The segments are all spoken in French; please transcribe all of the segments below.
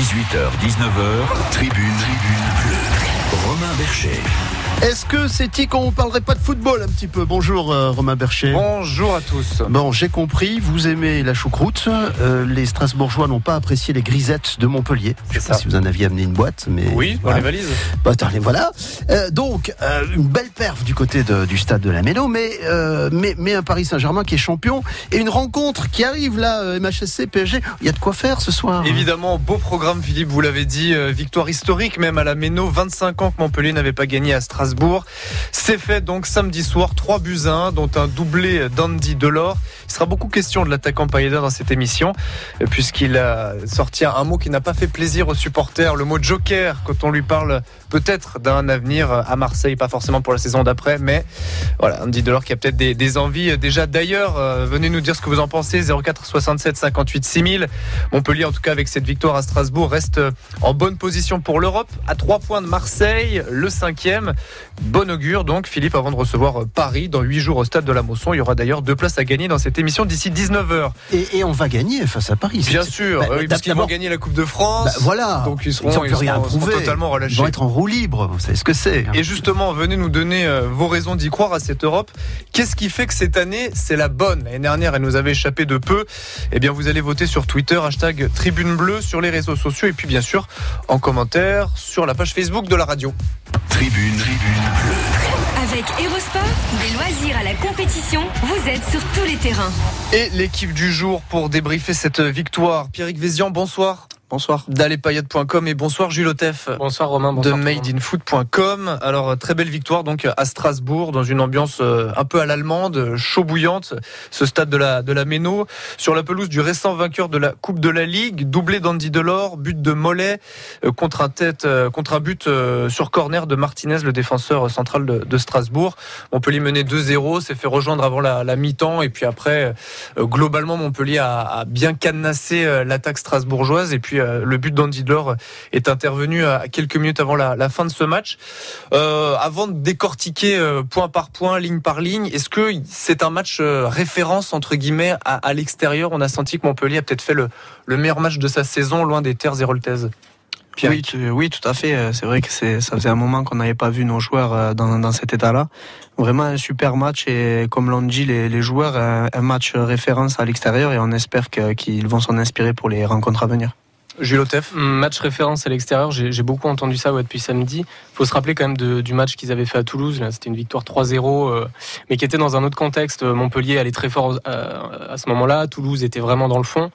18h, 19h, tribune, tribune bleue. Romain Bercher. Est-ce que c'est dit qu'on ne parlerait pas de football un petit peu? Bonjour euh, Romain Bercher. Bonjour à tous. Bon, j'ai compris, vous aimez la choucroute. Euh, les Strasbourgeois n'ont pas apprécié les grisettes de Montpellier. Je ne sais pas si vous en aviez amené une boîte, mais oui, dans les valises. Bah, attends, voilà. Euh, donc, une belle perf du côté de, du stade de la Méno, mais, mais, mais un Paris Saint-Germain qui est champion et une rencontre qui arrive là, MHSC, PSG. Il y a de quoi faire ce soir. Évidemment, beau programme, Philippe, vous l'avez dit. victoire historique même à la Méno. 25 ans que Montpellier n'avait pas gagné à Strasbourg. C'est fait donc samedi soir, 3 buts à 1, dont un doublé d'Andy Delors. Il sera beaucoup question de l'attaquant Païda dans cette émission, euh, puisqu'il a sorti un mot qui n'a pas fait plaisir aux supporters, le mot joker, quand on lui parle peut-être d'un avenir à Marseille, pas forcément pour la saison d'après, mais voilà, Andy Delors qui a peut-être des, envies déjà d'ailleurs. Euh, venez nous dire ce que vous en pensez, 04 67 58 6000. Montpellier, en tout cas, avec cette victoire à Strasbourg, reste en bonne position pour l'Europe, à 3 points de Marseille, le cinquième. Bon augure donc, Philippe, avant de recevoir Paris dans 8 jours au stade de la Mosson. Il y aura d'ailleurs deux places à gagner dans cette émission d'ici 19h. Et, et on va gagner face à Paris. Bien C'est- sûr, Bah, oui, parce qu'ils vont gagner la Coupe de France. Bah, voilà. Donc ils seront, ils rien seront- totalement Ils relâchés. vont être en roue libre. Vous savez ce que c'est. hein. Et justement, venez nous donner euh, vos raisons d'y croire à cette Europe. Qu'est-ce qui fait que cette année, c'est la bonne? L'année dernière, elle nous avait échappé de peu. Eh bien, vous allez voter sur Twitter, hashtag Tribune Bleue, sur les réseaux sociaux, et puis bien sûr, en commentaire, sur la page Facebook de la radio. Tribune, tribune. Avec Erosport, des loisirs à la compétition, vous êtes sur tous les terrains. Et l'équipe du jour pour débriefer cette victoire. Pierrick Vézian, bonsoir. Bonsoir. D'alepayade.com et bonsoir Jules Otef. Bonsoir Romain. de Bonsoir. madeinfoot.com. Alors très belle victoire donc à Strasbourg dans une ambiance euh, un peu à l'allemande, chaud bouillante. Ce stade de la de la Méno sur la pelouse du récent vainqueur de la Coupe de la Ligue, doublé d'Andy Delors, but de Mollet euh, contre un tête euh, contre un but euh, sur corner de Martinez, le défenseur central de, de Strasbourg. Montpellier menait 2-0, s'est fait rejoindre avant la, la mi-temps et puis après euh, globalement Montpellier a, a bien cadenassé euh, l'attaque strasbourgeoise et puis euh, le but d'Andy Delors est intervenu à quelques minutes avant la, fin de ce match. Euh, avant de décortiquer euh, point par point, ligne par ligne, est-ce que c'est un match euh, référence entre guillemets à, l'extérieur? On a senti que Montpellier a peut-être fait le, le meilleur match de sa saison loin des terres héroltaises. Oui, oui, tout à fait. Euh, C'est vrai que ça faisait un moment qu'on n'avait pas vu nos joueurs euh, dans, cet état-là. Vraiment un super match et comme l'ont dit les, joueurs, un, match référence à l'extérieur et on espère qu'ils vont s'en inspirer pour les rencontres à venir. Jules. Match référence à l'extérieur, j'ai beaucoup entendu ça depuis samedi. Il faut se rappeler quand même du match qu'ils avaient fait à Toulouse. C'était une victoire 3-0, euh, mais qui était dans un autre contexte. Montpellier allait très fort euh, à ce moment-là. Toulouse était vraiment dans le fond.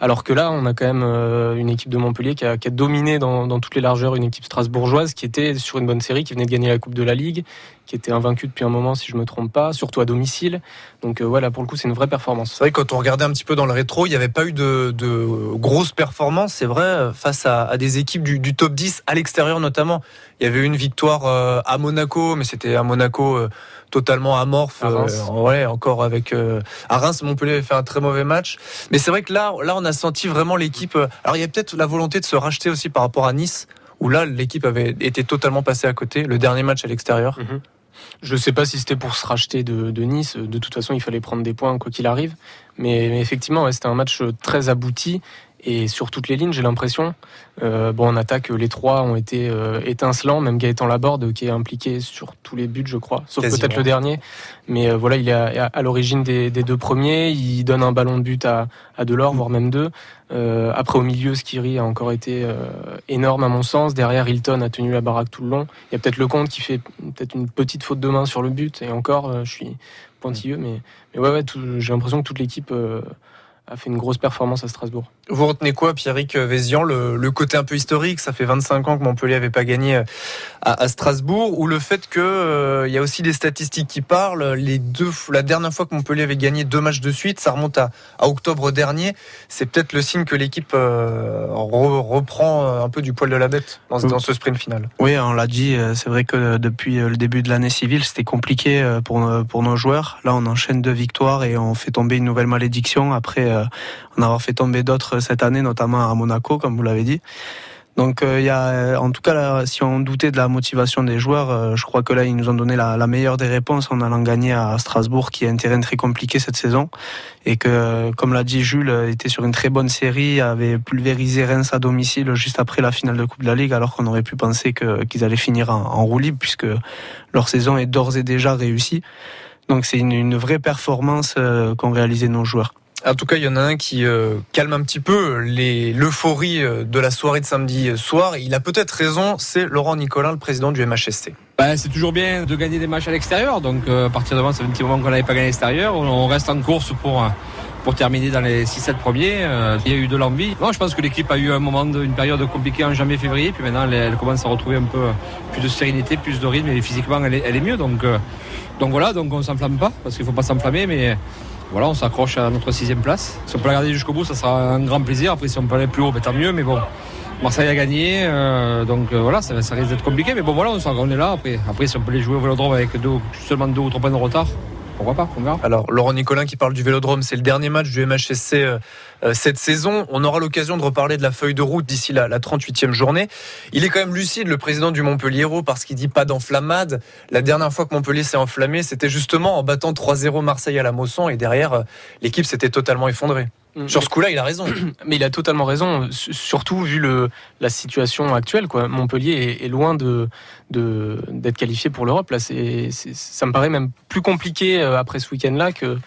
Alors que là, on a quand même euh, une équipe de Montpellier qui a, dominé dans, toutes les largeurs une équipe strasbourgeoise qui était sur une bonne série, qui venait de gagner la Coupe de la Ligue, qui était invaincue depuis un moment, si je me trompe pas, surtout à domicile. Donc euh, voilà, pour le coup, c'est une vraie performance. C'est vrai quand on regardait un petit peu dans le rétro, il n'y avait pas eu de, grosses performances, c'est vrai, face à, à des équipes du, du top 10, à l'extérieur notamment. Il y avait eu une victoire euh, à Monaco, mais c'était à Monaco euh, totalement amorphe. Euh, ouais, encore avec à Reims, Montpellier avait fait un très mauvais match. Mais c'est vrai que là, là, on a senti vraiment l'équipe. Alors il y a peut-être la volonté de se racheter aussi par rapport à Nice, où là, l'équipe avait été totalement passée à côté. Le dernier match à l'extérieur. Je ne sais pas si c'était pour se racheter de, de Nice. De toute façon, il fallait prendre des points quoi qu'il arrive. Mais, mais effectivement, ouais, c'était un match très abouti et sur toutes les lignes, j'ai l'impression. Euh, bon, en attaque, les trois ont été euh, étincelants. Même Gaëtan Laborde, qui est impliqué sur tous les buts, je crois, sauf peut-être le dernier. Mais euh, voilà, il est à, à l'origine des, des deux premiers. Il donne un ballon de but à, à Delors, voire même deux. Après, au milieu, Skiri a encore été énorme à mon sens. Derrière, Hilton a tenu la baraque tout le long. Il y a peut-être le compte qui fait peut-être une petite faute de main sur le but. Et encore, je suis pointilleux. Mais, mais ouais, j'ai l'impression que toute l'équipe a fait une grosse performance à Strasbourg. Vous retenez quoi, Pierrick Vézian le, le côté un peu historique, ça fait 25 ans que Montpellier n'avait pas gagné euh, à, à Strasbourg, ou le fait que euh, il y a aussi des statistiques qui parlent. Les deux, la dernière fois que Montpellier avait gagné deux matchs de suite, ça remonte à, à octobre dernier. C'est peut-être le signe que l'équipe euh, re- reprend euh, un peu du poil de la bête dans, ce- dans ce sprint final. Oui, on l'a dit, c'est vrai que depuis le début de l'année civile, c'était compliqué pour, nos- pour nos joueurs. Là, on enchaîne deux victoires et on fait tomber une nouvelle malédiction après en avoir fait tomber d'autres cette année, notamment à Monaco, comme vous l'avez dit. Donc euh, il y a, en tout cas, si on doutait de la motivation des joueurs, euh, je crois que là ils nous ont donné la, meilleure des réponses en allant gagner à Strasbourg, qui est un terrain très compliqué cette saison, et que, comme l'a dit Jules, était sur une très bonne série, avait pulvérisé Reims à domicile juste après la finale de Coupe de la Ligue, alors qu'on aurait pu penser qu'ils allaient finir en, en roue libre puisque leur saison est d'ores et déjà réussie. Donc c'est une, vraie performance euh, qu'ont réalisé nos joueurs. En tout cas, il y en a un qui euh, calme un petit peu l'euphorie euh, de la soirée de samedi soir. Il a peut-être raison, c'est Laurent Nicolin, le président du MHSC. Ben, c'est toujours bien de gagner des matchs à l'extérieur. Donc, euh, à partir de maintenant, fait un petit moment qu'on n'avait pas gagné à l'extérieur. On, reste en course pour, euh, pour terminer dans les 6-7 premiers. Euh, il y a eu de l'envie. Non, je pense que l'équipe a eu un moment, de- une période compliquée en janvier-février. Puis maintenant, elle, commence à retrouver un peu euh, plus de sérénité, plus de rythme. Et physiquement, elle est, mieux. Donc, euh, donc voilà, donc on s'enflamme pas. Parce qu'il faut pas s'enflammer. Mais voilà, on s'accroche à notre sixième place. Si on peut la garder jusqu'au bout, ça sera un grand plaisir. Après, si on peut aller plus haut, ben, tant mieux. Mais bon. Marseille a gagné, euh, donc euh, voilà, ça, risque d'être compliqué, mais bon voilà, on, on est là. Après, après, si on peut les jouer au Vélodrome avec seulement deux ou trois points de retard, on. Alors, Laurent Nicolin qui parle du Vélodrome, c'est le dernier match du MHSC euh, euh, cette saison. On aura l'occasion de reparler de la feuille de route d'ici la, la 38e journée. Il est quand même lucide, le président du Montpellier, parce qu'il dit pas d'enflammade. La dernière fois que Montpellier s'est enflammé, c'était justement en battant 3-0 Marseille à la Mosson, et derrière, euh, l'équipe s'était totalement effondrée. Sur ce coup-là, il a raison. Mais il a totalement raison, su- surtout vu le, la situation actuelle. Quoi. Montpellier est, est loin de de- d'être qualifié pour l'Europe. Là, c'est, c'est- ça me paraît même plus compliqué euh, après ce week-end-là que,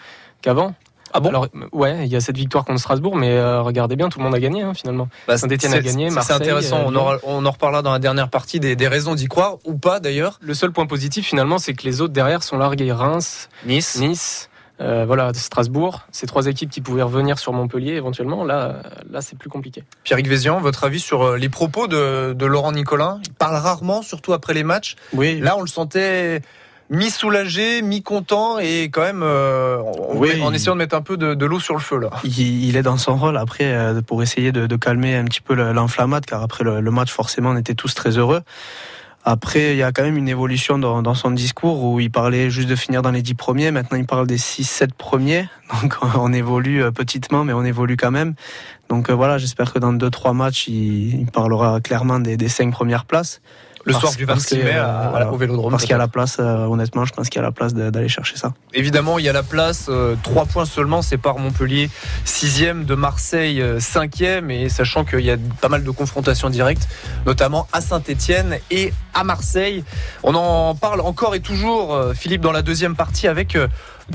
qu'avant. Ah bon? Alors, ouais, il y a cette victoire contre Strasbourg, mais euh, regardez bien, tout le monde a gagné hein, finalement. Bah, Saint-Étienne a c'est- gagné, c'est- C'est Marseille, intéressant. euh, On, Lyon. aura- on en reparlera dans la dernière partie des, des raisons d'y croire, ou pas d'ailleurs. Le seul point positif finalement, c'est que les autres derrière sont largués. Reims, Nice. Nice, euh, voilà, Strasbourg. Ces trois équipes qui pouvaient revenir sur Montpellier éventuellement. Là, là, c'est plus compliqué. Pierre-Yves Vézian, votre avis sur euh, les propos de, de Laurent Nicolin? Il parle rarement, surtout après les matchs. Oui, Là, on le sentait mi-soulagé, mi-content et quand même euh, en- Oui. en essayant de mettre un peu de, de l'eau sur le feu là. il, il est dans son rôle après euh, pour essayer de, de calmer un petit peu le- l'enflammade, car après le, le match, forcément, on était tous très heureux. Après, il y a quand même une évolution dans, dans son discours où il parlait juste de finir dans les 10 premiers. Maintenant, il parle des 6-7 premiers. Donc, on évolue euh, petitement, mais on évolue quand même. Donc euh, voilà, j'espère que dans 2-3 matchs, il, il parlera clairement des, des 5 premières places. Le soir du parce 26 que, mai à- euh, à- voilà. au Vélodrome. Parce qu'il y a la place, euh, honnêtement, je pense qu'il y a la place d'aller chercher ça. Évidemment, il y a la place. euh, Trois points seulement, c'est par Montpellier, sixième de Marseille, euh, cinquième. Et sachant qu'il y a pas mal de confrontations directes, notamment à Saint-Étienne et à Marseille. On en parle encore et toujours, Philippe, dans la deuxième partie avec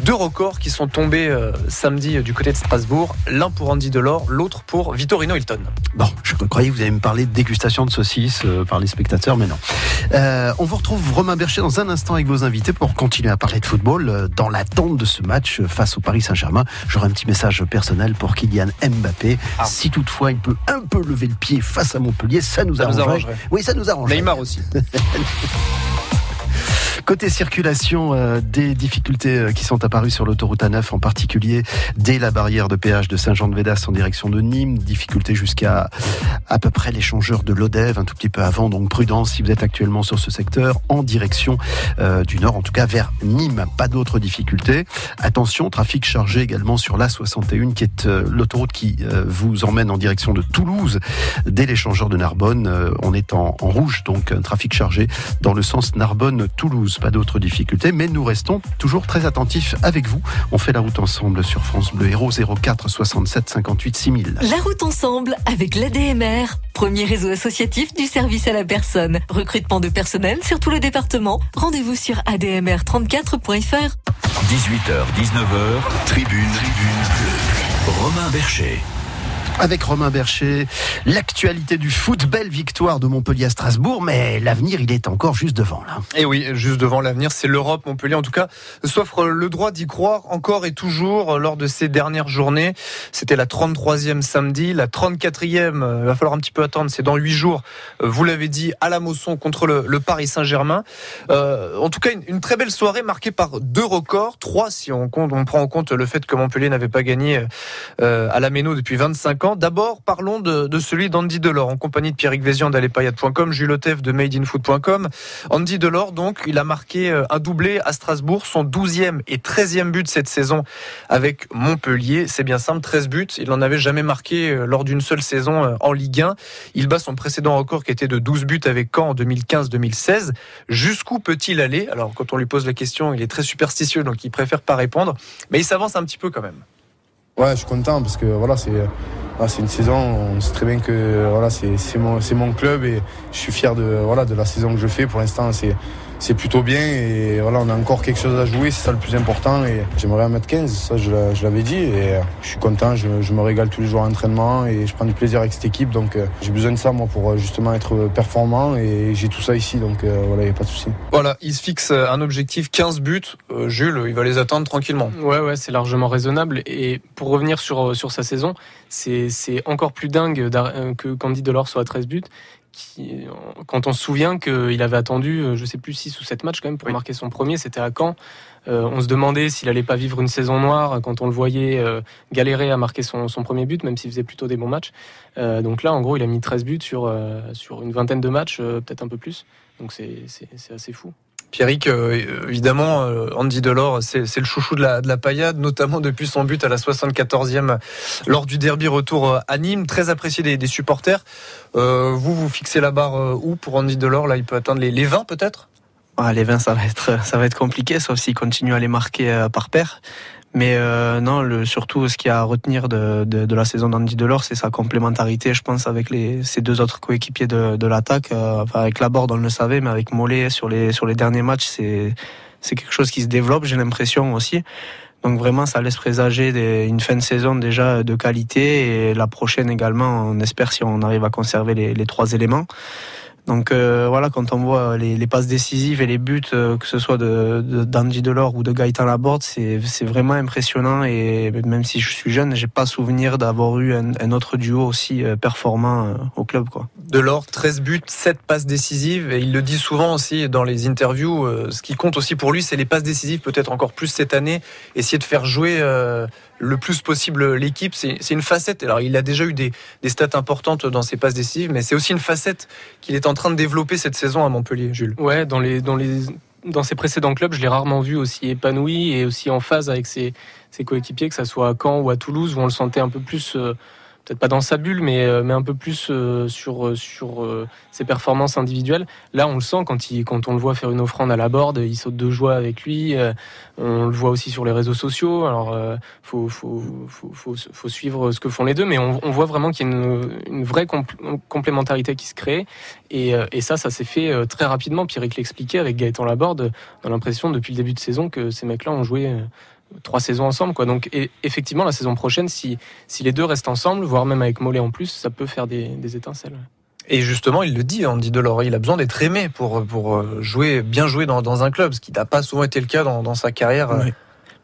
deux records qui sont tombés euh, samedi euh, du côté de Strasbourg. L'un pour Andy Delors, l'autre pour Vittorino Hilton. Bon, je croyais que vous allez me parler de dégustation de saucisses euh, par les spectateurs, mais non. Euh, on vous retrouve Romain Bercher dans un instant avec vos invités pour continuer à parler de football dans l'attente de ce match face au Paris Saint-Germain. J'aurai un petit message personnel pour Kylian Mbappé. Ah. Si toutefois il peut un peu lever le pied face à Montpellier, ça nous Ça nous arrangerait. arrangerait. Oui, ça nous arrange. Neymar aussi. Côté circulation, euh, des difficultés euh, qui sont apparues sur l'autoroute A9, en particulier dès la barrière de péage de Saint-Jean-de-Védas en direction de Nîmes. Difficultés jusqu'à à peu près l'échangeur de l'Odève, un tout petit peu avant. Donc prudence si vous êtes actuellement sur ce secteur en direction euh, du nord, en tout cas vers Nîmes. Pas d'autres difficultés. Attention, trafic chargé également sur l'A61 qui est euh, l'autoroute qui euh, vous emmène en direction de Toulouse dès l'échangeur de Narbonne. Euh, on est en, en rouge, donc un trafic chargé dans le sens Narbonne-Toulouse. Pas d'autres difficultés, mais nous restons toujours très attentifs avec vous. On fait la route ensemble sur France Bleu Héros 04 67 58 6000. La route ensemble avec l'ADMR, premier réseau associatif du service à la personne. Recrutement de personnel sur tout le département. Rendez-vous sur admr34.fr. 18h, 19h, tribune, tribune bleue. Romain Bercher. Avec Romain Bercher, l'actualité du foot, belle victoire de Montpellier à Strasbourg, mais l'avenir, il est encore juste devant là. Et oui, juste devant l'avenir, c'est l'Europe. Montpellier, en tout cas, s'offre le droit d'y croire encore et toujours lors de ces dernières journées. C'était la 33e samedi, la 34e, euh, il va falloir un petit peu attendre, c'est dans 8 jours, euh, vous l'avez dit, à la Mosson contre le, Paris Saint-Germain. Euh, en tout cas, une, très belle soirée marquée par deux records, trois si on, prend en compte le fait que Montpellier n'avait pas gagné euh, à la Méno depuis 25 ans. D'abord, parlons de, de celui d'Andy Delors, en compagnie de Pierrick Vézian d'Alepayade.com, Jules Otef de MadeInFoot.com. Andy Delors, donc, il a marqué euh, un doublé à Strasbourg, son 12e et 13e but cette saison avec Montpellier. C'est bien simple, 13 buts. Il n'en avait jamais marqué euh, lors d'une seule saison euh, en Ligue 1. Il bat son précédent record qui était de 12 buts avec Caen en 2015-2016. Jusqu'où peut-il aller? Alors, quand on lui pose la question, il est très superstitieux, donc il préfère pas répondre. Mais il s'avance un petit peu quand même. Ouais, je suis content parce que voilà, c'est voilà, c'est une saison. On sait très bien que voilà, c'est mon, mon club et je suis fier de voilà de la saison que je fais. Pour l'instant, c'est c'est plutôt bien et voilà, on a encore quelque chose à jouer, c'est ça le plus important et j'aimerais en mettre 15, ça je, l'a- je l'avais dit et euh, je suis content, je, je me régale tous les jours à l'entraînement et je prends du plaisir avec cette équipe donc euh, j'ai besoin de ça moi pour euh, justement être performant et j'ai tout ça ici donc euh, voilà, il n'y a pas de souci. Voilà, il se fixe un objectif 15 buts. Euh, Jules, il va les atteindre tranquillement. Ouais, ouais, c'est largement raisonnable. Et pour revenir sur, sur sa saison, c'est c'est encore plus dingue que Candy Delors soit à 13 buts. Qui, quand on se souvient qu'il avait attendu, euh, je sais plus, 6 ou 7 matchs quand même pour Oui. marquer son premier, c'était à Caen. Euh, on se demandait s'il allait pas vivre une saison noire quand on le voyait euh, galérer à marquer son, son premier but, même s'il faisait plutôt des bons matchs. Euh, donc là, en gros, il a mis 13 buts sur, sur une vingtaine de matchs, peut-être un peu plus. Donc c'est assez fou. Pierrick, euh, évidemment, euh, Andy Delors, c'est le chouchou de la, de la paillade, notamment depuis son but à la 74e lors du derby retour euh, à Nîmes, très apprécié des, supporters. Vous, vous fixez la barre où pour Andy Delors? Là, il peut atteindre les, les 20 peut-être? Ah, les 20, ça va être, ça va être compliqué, sauf s'il continue à les marquer par paire. Mais euh, non, le, surtout, ce qu'il y a à retenir de, de, la saison d'Andy Delors, c'est sa complémentarité, je pense, avec les, ses deux autres coéquipiers de, de l'attaque. Euh, avec Laborde, on le savait, mais avec Mollet, sur les, sur les derniers matchs, c'est, c'est quelque chose qui se développe, j'ai l'impression aussi. Donc vraiment, ça laisse présager une fin de saison déjà de qualité et la prochaine également, on espère si on arrive à conserver les trois éléments. Donc euh, voilà, quand on voit les, passes décisives et les buts, euh, que ce soit de, de d'Andy Delors ou de Gaëtan Laborde, c'est vraiment impressionnant. Et même si je suis jeune, j'ai pas souvenir d'avoir eu un, autre duo aussi euh, performant au club, quoi. Delors, 13 buts, 7 passes décisives, et il le dit souvent aussi dans les interviews, ce qui compte aussi pour lui, c'est les passes décisives, peut-être encore plus cette année, essayer de faire jouer le plus possible l'équipe, c'est une facette. Alors il a déjà eu des, des stats importantes dans ses passes décisives, mais c'est aussi une facette qu'il est en train de développer cette saison à Montpellier, Jules. Ouais, dans les dans les dans ses précédents clubs, je l'ai rarement vu aussi épanoui et aussi en phase avec ses, ses coéquipiers, que ça soit à Caen ou à Toulouse, où on le sentait un peu plus, euh, peut-être pas dans sa bulle, mais, euh, mais un peu plus euh, sur, euh, sur ses performances individuelles. Là, on le sent quand, il, quand on le voit faire une offrande à la board, il saute de joie avec lui. on le voit aussi sur les réseaux sociaux. Alors, faut, faut, faut, faut, suivre ce que font les deux, mais on, voit vraiment qu'il y a une, vraie compl- complémentarité qui se crée. Et, ça, ça s'est fait très rapidement. Pierrick l'expliquait avec Gaëtan Laborde. On a l'impression depuis le début de saison que ces mecs-là ont joué trois saisons ensemble. Quoi. Donc et, effectivement, la saison prochaine, si, si les deux restent ensemble, voire même avec Mollet en plus, ça peut faire des, des étincelles. Et justement, il le dit, Andy Delors, il a besoin d'être aimé pour, pour euh, jouer, bien jouer dans, dans un club, ce qui n'a pas souvent été le cas dans, dans sa carrière. Oui.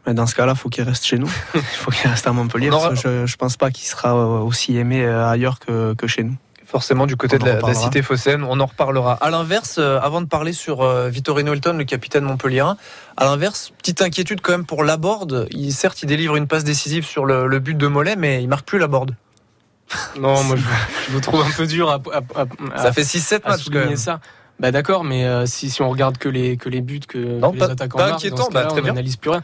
Mais dans ce cas-là, faut qu'il reste chez nous. Il faut qu'il reste à Montpellier. On aura- Parce que je, je pense pas qu'il sera euh, aussi aimé euh, ailleurs que, que chez nous. Forcément du côté de la, de la reparlera. cité phocéenne. On en reparlera. À l'inverse, euh, avant de parler sur euh, Vittorino Hilton, le capitaine montpellierin, à l'inverse, petite inquiétude quand même pour Laborde. Il, certes, il délivre une passe décisive sur le, le but de Mollet, mais il marque plus Laborde. Non, moi je, je vous trouve un peu dur à, à- à- à- Ça fait 6-7 à matchs même. ça. Bah d'accord, mais euh, si, si on regarde que les, que les buts que, Non, que pas- les attaquants pas marquent, inquiétant, dans ce bah, très on n'analyse plus rien.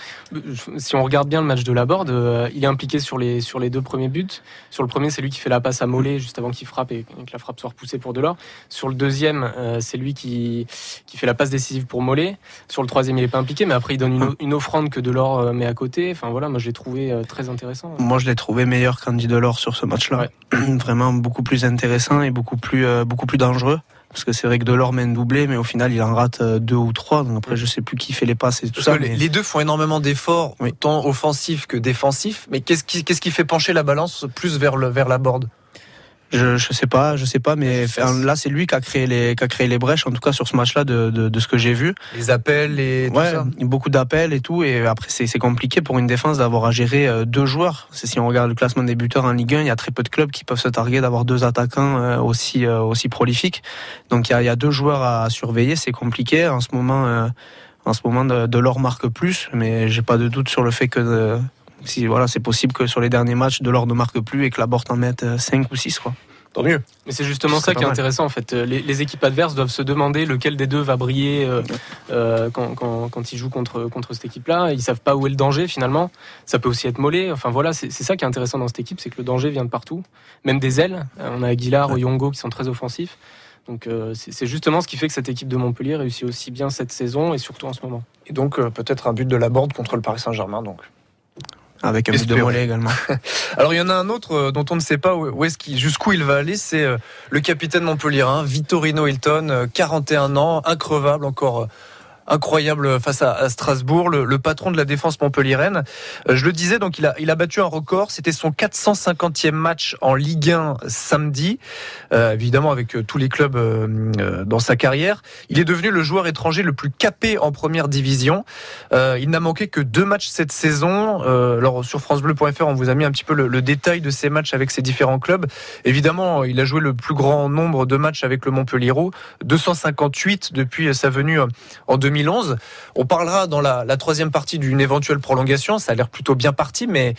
Si on regarde bien le match de Laborde, euh, il est impliqué sur les, sur les deux premiers buts. Sur le premier, c'est lui qui fait la passe à Mollet juste avant qu'il frappe et que la frappe soit repoussée pour Delors. Sur le deuxième, euh, c'est lui qui, qui fait la passe décisive pour Mollet. Sur le troisième, il n'est pas impliqué, mais après, il donne une, une offrande que Delors met à côté. Enfin voilà, moi je l'ai trouvé très intéressant. Moi, je l'ai trouvé meilleur qu'Andy Delors sur ce match-là. Vraiment beaucoup plus intéressant et beaucoup plus, beaucoup plus dangereux. Parce que c'est vrai que Delors un doublé, mais au final, il en rate euh, deux ou trois. Donc après, je sais plus qui fait les passes et tout Parce ça. les- mais- les deux font énormément d'efforts, Oui. tant offensifs que défensifs. Mais qu'est-ce qui, qu'est-ce qui fait pencher la balance plus vers, le, vers Laborde Je, je sais pas, je sais pas, mais enfin, là, c'est lui qui a créé les, qui a créé les brèches, en tout cas sur ce match-là, de, de, de ce que j'ai vu. Les appels, les, tout Ouais, ça beaucoup d'appels et tout, et après c'est c'est compliqué pour une défense d'avoir à gérer euh, deux joueurs. C'est si on regarde le classement des buteurs en Ligue 1, il y a très peu de clubs qui peuvent se targuer d'avoir deux attaquants euh, aussi euh, aussi prolifiques. Donc il y a, il y a deux joueurs à surveiller, c'est compliqué en ce moment. en ce moment, de, de leur marque plus, mais j'ai pas de doute sur le fait que si voilà, c'est possible que sur les derniers matchs, Delors ne marque plus et que la Porte en mette 5 ou 6 quoi. Tant mieux. Mais c'est justement ça qui est intéressant en fait. Les, les, équipes adverses doivent se demander lequel des deux va briller euh, euh, quand, quand, quand, ils jouent contre, contre cette équipe-là. Ils savent pas où est le danger finalement. Ça peut aussi être mollet. Enfin voilà, c'est ça qui est intéressant dans cette équipe, c'est que le danger vient de partout, même des ailes. On a Aguilar, ouais. Yongo qui sont très offensifs. Donc euh, c'est justement ce qui fait que cette équipe de Montpellier réussit aussi bien cette saison et surtout en ce moment. Et donc euh, peut-être un but de la Borde contre le Paris Saint-Germain donc. Avec un but de Mollet également. Alors il y en a un autre euh, dont on ne sait pas où est-ce qu'il, jusqu'où il va aller, c'est euh, le capitaine montpellierin, Vittorino Hilton, 41 ans, increvable, encore incroyable face à, Strasbourg, le, patron de la défense montpelliéraine. Euh, je le disais, donc il a, battu un record. C'était son 450e match en Ligue 1 samedi, euh, évidemment avec euh, tous les clubs dans sa carrière. Il est devenu le joueur étranger le plus capé en première division. Il n'a manqué que deux matchs cette saison. alors sur francebleu.fr, on vous a mis un petit peu le, détail de ces matchs avec ses différents clubs. Évidemment, il a joué le plus grand nombre de matchs avec le Montpellier, 258 depuis sa venue en 2000. 2011. On parlera dans la, la troisième partie d'une éventuelle prolongation. Ça a l'air plutôt bien parti, mais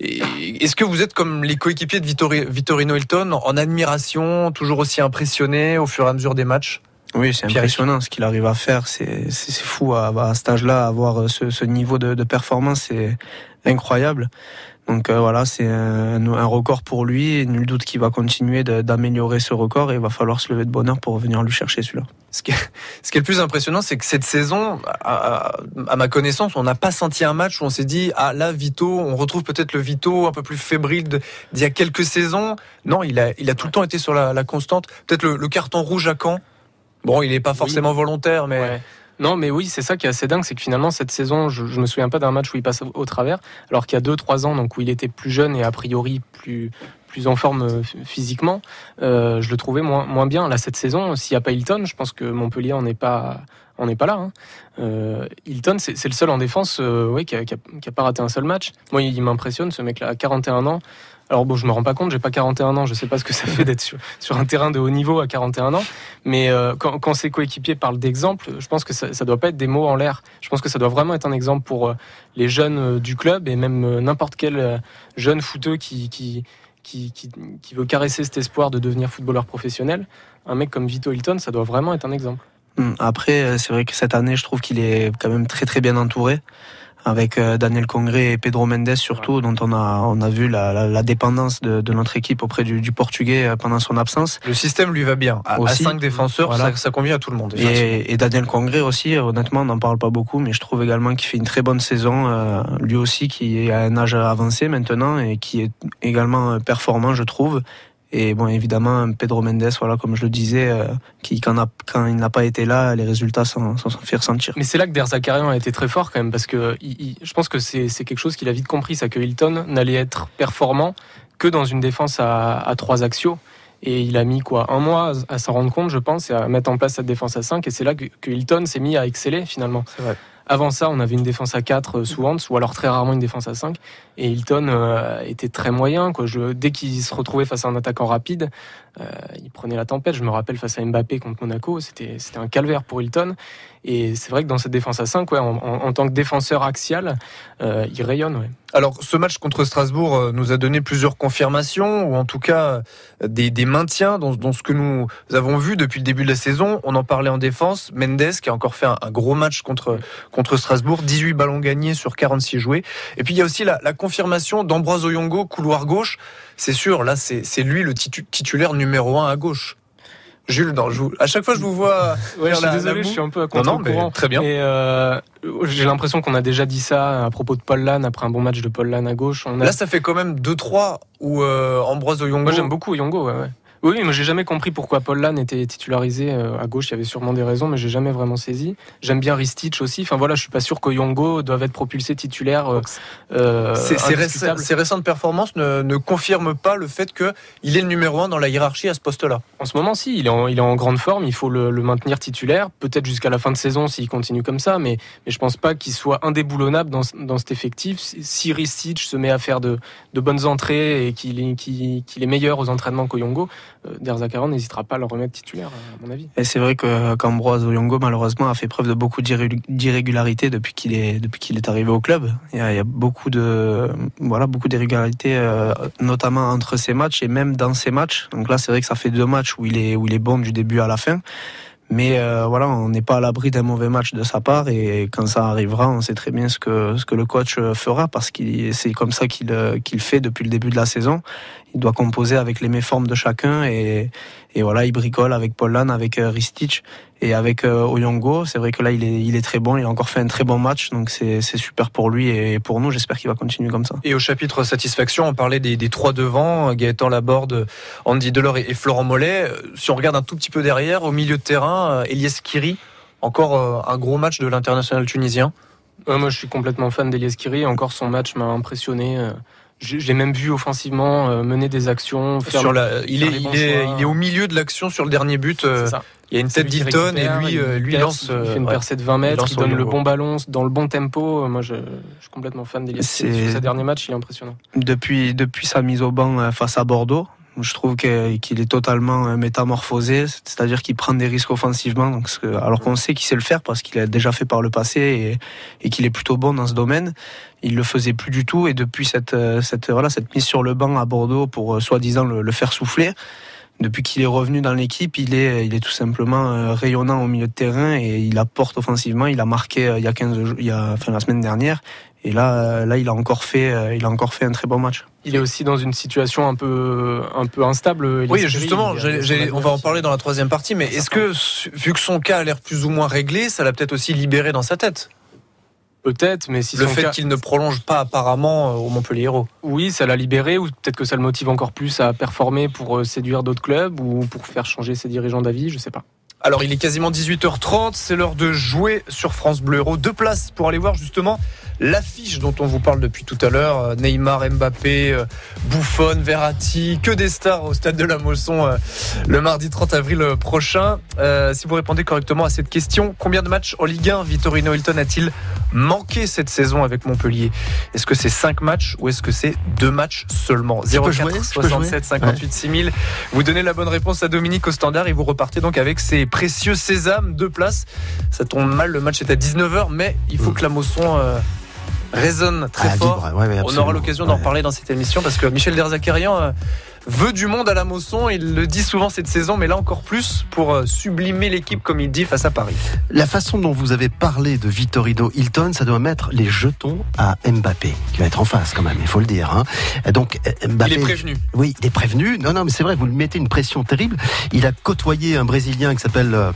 est-ce que vous êtes comme les coéquipiers de Vittori, Vittorino Hilton en admiration, toujours aussi impressionné au fur et à mesure des matchs? Oui, c'est impressionnant ce qu'il arrive à faire. C'est fou à, à cet âge-là, avoir ce, ce, niveau de, de performance, c'est incroyable. Donc euh, voilà, c'est un, un, record pour lui. Et nul doute qu'il va continuer d'améliorer ce record et il va falloir se lever de bonheur pour venir lui chercher celui-là. Ce qui, est, ce qui est le plus impressionnant, c'est que cette saison, à, à ma connaissance, on n'a pas senti un match où on s'est dit ah là Vito, on retrouve peut-être le Vito un peu plus fébrile d'il y a quelques saisons. Non, il a, il a tout le temps été sur la, la constante. Peut-être le, le, carton rouge à Caen. Bon, il n'est pas forcément oui. volontaire, mais. Ouais. Non, mais oui, c'est ça qui est assez dingue, c'est que finalement cette saison, je, je me souviens pas d'un match où il passe au travers, alors qu'il y a deux, trois ans, donc où il était plus jeune et a priori plus plus en forme physiquement, euh, je le trouvais moins moins bien. Là cette saison, s'il n'y a pas Hilton, je pense que Montpellier on n'est pas n'est pas là. Hein. Euh, Hilton, c'est le seul en défense, euh, qui a, qui, a, qui a pas raté un seul match. Moi, il m'impressionne ce mec-là, à 41 ans. Alors bon, je me rends pas compte, j'ai pas 41 ans, je sais pas ce que ça fait d'être sur, un terrain de haut niveau à 41 ans, mais euh, quand, ses coéquipiers parlent d'exemple, je pense que ça, ça doit pas être des mots en l'air. Je pense que ça doit vraiment être un exemple pour euh, les jeunes euh, du club et même n'importe quel jeune footeux qui, qui, qui, qui, qui veut caresser cet espoir de devenir footballeur professionnel. Un mec comme Vito Hilton, ça doit vraiment être un exemple. Après, c'est vrai que cette année, je trouve qu'il est quand même très très bien entouré avec euh, Daniel Congré et Pedro Mendes surtout, dont on a, on a vu la, la, la dépendance de, de, notre équipe auprès du, du, Portugais euh, pendant son absence. Le système lui va bien. À, aussi, à cinq défenseurs, voilà. ça, ça, convient à tout le monde. Et, et, Daniel Congré aussi, honnêtement, on n'en parle pas beaucoup, mais je trouve également qu'il fait une très bonne saison. Euh, lui aussi, qui est à un âge avancé maintenant et qui est également performant, je trouve. Et bon, évidemment, Pedro Mendes, voilà, comme je le disais, euh, qui quand, a, quand il n'a pas été là, les résultats s'en fait ressentir. Mais c'est là que Der Zakarian a été très fort quand même, parce que il, il, je pense que c'est quelque chose qu'il a vite compris, c'est que Hilton n'allait être performant que dans une défense à, à trois axiaux. Et il a mis quoi un mois à s'en rendre compte, je pense, et à mettre en place cette défense à 5. Et c'est là que, que Hilton s'est mis à exceller finalement. C'est vrai. Avant ça, on avait une défense à 4 sous Hans, ou alors très rarement une défense à 5. Et Hilton euh, était très moyen. Dès qu'il se retrouvait face à un attaquant rapide, euh, il prenait la tempête. Je me rappelle face à Mbappé contre Monaco, c'était un calvaire pour Hilton. Et c'est vrai que dans cette défense à 5, ouais, en, tant que défenseur axial, euh, il rayonne. Alors, ce match contre Strasbourg euh, nous a donné plusieurs confirmations, ou en tout cas des, des maintiens dans, ce que nous avons vu depuis le début de la saison. On en parlait en défense. Mendes, qui a encore fait un, un gros match contre, contre Strasbourg, 18 ballons gagnés sur 46 joués. Et puis, il y a aussi la, confirmation d'Ambroise Oyongo, couloir gauche. C'est sûr, là, c'est lui le titu titulaire numéro 1 à gauche. Jules, non, je vous... à chaque fois je vous vois. Ouais, je suis la, désolé, la je suis un peu à contre non, non, Très bien. Euh, J'ai l'impression qu'on a déjà dit ça à propos de Paul Lann après un bon match de Paul Lann à gauche. On a... Là, ça fait quand même 2-3 où euh, Ambroise Oyongo. Moi, j'aime beaucoup Oyongo, ouais, ouais. Oui, mais j'ai jamais compris pourquoi Paul Lann était titularisé euh, à gauche. Il y avait sûrement des raisons, mais j'ai jamais vraiment saisi. J'aime bien Ristich aussi. Enfin voilà, je suis pas sûr qu'Oyongo doive être propulsé titulaire. Euh, euh réc récentes performances ne, ne, confirment pas le fait qu'il est le numéro un dans la hiérarchie à ce poste-là. En ce moment, si, il est en, il est en grande forme. Il faut le, le maintenir titulaire, peut-être jusqu'à la fin de saison s'il continue comme ça. Mais, mais je pense pas qu'il soit indéboulonnable dans, dans cet effectif. Si Ristich se met à faire de, de bonnes entrées et qu'il qu qu est meilleur aux entraînements qu'Oyongo, Derzakaran n'hésitera pas à le remettre titulaire, à mon avis. Et c'est vrai que qu'Ambroise Oyongo, malheureusement, a fait preuve de beaucoup d'irré- d'irrégularité depuis qu'il est, depuis qu'il est arrivé au club. Il y a, il y a beaucoup de, voilà, beaucoup d'irrégularités, euh, notamment entre ses matchs et même dans ses matchs. Donc là, c'est vrai que ça fait deux matchs où il est, où il est bon du début à la fin. Mais euh, voilà, on n'est pas à l'abri d'un mauvais match de sa part et quand ça arrivera, on sait très bien ce que ce que le coach euh, fera parce qu'il c'est comme ça qu'il euh, qu'il fait depuis le début de la saison. Il doit composer avec les méformes de chacun et et voilà, il bricole avec Paul Lann, avec euh, Ristich et avec euh, Oyongo. C'est vrai que là, il est il est très bon. Il a encore fait un très bon match, donc c'est c'est super pour lui et pour nous. J'espère qu'il va continuer comme ça. Et au chapitre satisfaction, on parlait des, des trois devants, Gaëtan Laborde, Andy Delors et, et Florent Mollet. Euh, Si on regarde un tout petit peu derrière, au milieu de terrain, Elias Kiri, encore un gros match de l'international tunisien. Ouais, moi, je suis complètement fan d'Elias Kiri. Encore, son match m'a impressionné. Euh, l'ai même vu offensivement euh, mener des actions. Faire Sur la, il, faire est, il, est, il est au milieu de l'action sur le dernier but. euh, ça. il y a une tête d'Hilton et lui, il euh, lui lance. il euh, fait une ouais. percée de 20 mètres, il donne le bon ballon dans le bon tempo. Moi, je, je suis complètement fan d'Elias Sur ses derniers matchs, il est impressionnant. depuis, depuis sa mise au banc euh, face à Bordeaux. Je trouve qu'il est totalement euh, métamorphosé, c'est-à-dire qu'il prend des risques offensivement, donc, alors qu'on sait qu'il sait le faire parce qu'il a déjà fait par le passé et, et qu'il est plutôt bon dans ce domaine. Il le faisait plus du tout et depuis cette, euh, cette, voilà, cette mise sur le banc à Bordeaux pour euh, soi-disant le, le faire souffler, depuis qu'il est revenu dans l'équipe, il est, il est tout simplement euh, rayonnant au milieu de terrain et il apporte offensivement. Il a marqué euh, il y a 15 jours, il y a, enfin, la semaine dernière. Et là, euh, là, il a encore fait, euh, il a encore fait un très bon match. Il est aussi dans une situation un peu, un peu instable. Oui, justement, on va en parler dans la troisième partie, mais est-ce que, vu que son cas a l'air plus ou moins réglé, ça l'a peut-être aussi libéré dans sa tête? Peut-être, mais si Le fait cas- qu'il ne prolonge pas apparemment euh, au Montpellier Hérault. Oui, ça l'a libéré, ou peut-être que ça le motive encore plus à performer pour euh, séduire d'autres clubs ou pour faire changer ses dirigeants d'avis, je sais pas. Alors, il est quasiment 18h30, c'est l'heure de jouer sur France Bleu Héros. Deux places pour aller voir justement l'affiche dont on vous parle depuis tout à l'heure. Euh, Neymar, Mbappé, euh, Buffon, Verratti, que des stars au stade de la Mosson euh, le mardi 30 avril prochain. Euh, si vous répondez correctement à cette question, combien de matchs en Ligue 1 Vittorino Hilton a-t-il manqué cette saison avec Montpellier? Est-ce que c'est 5 matchs ou est-ce que c'est 2 matchs seulement? Je peux 04 jouer Je peux 67 58 6000. Vous donnez la bonne réponse à Dominique au standard et vous repartez donc avec ces précieux sésames, deux places. Ça tombe mal, le match est à 19h, mais il faut que la Mosson euh, résonne très Ah, fort. vibre, ouais, ouais, On aura l'occasion d'en Ouais. reparler dans cette émission parce que Michel Derzakarian euh, veut du monde à la Mosson. Il le dit souvent cette saison, mais là encore plus pour euh, sublimer l'équipe comme il dit face à Paris. La façon dont vous avez parlé de Vittorino Hilton, ça doit mettre les jetons à Mbappé, qui va être en face quand même, il faut le dire. hein. Donc euh, Mbappé, Il est prévenu. Oui, il est prévenu. Non, non, mais c'est vrai, vous lui mettez une pression terrible. Il a côtoyé un Brésilien qui s'appelle euh,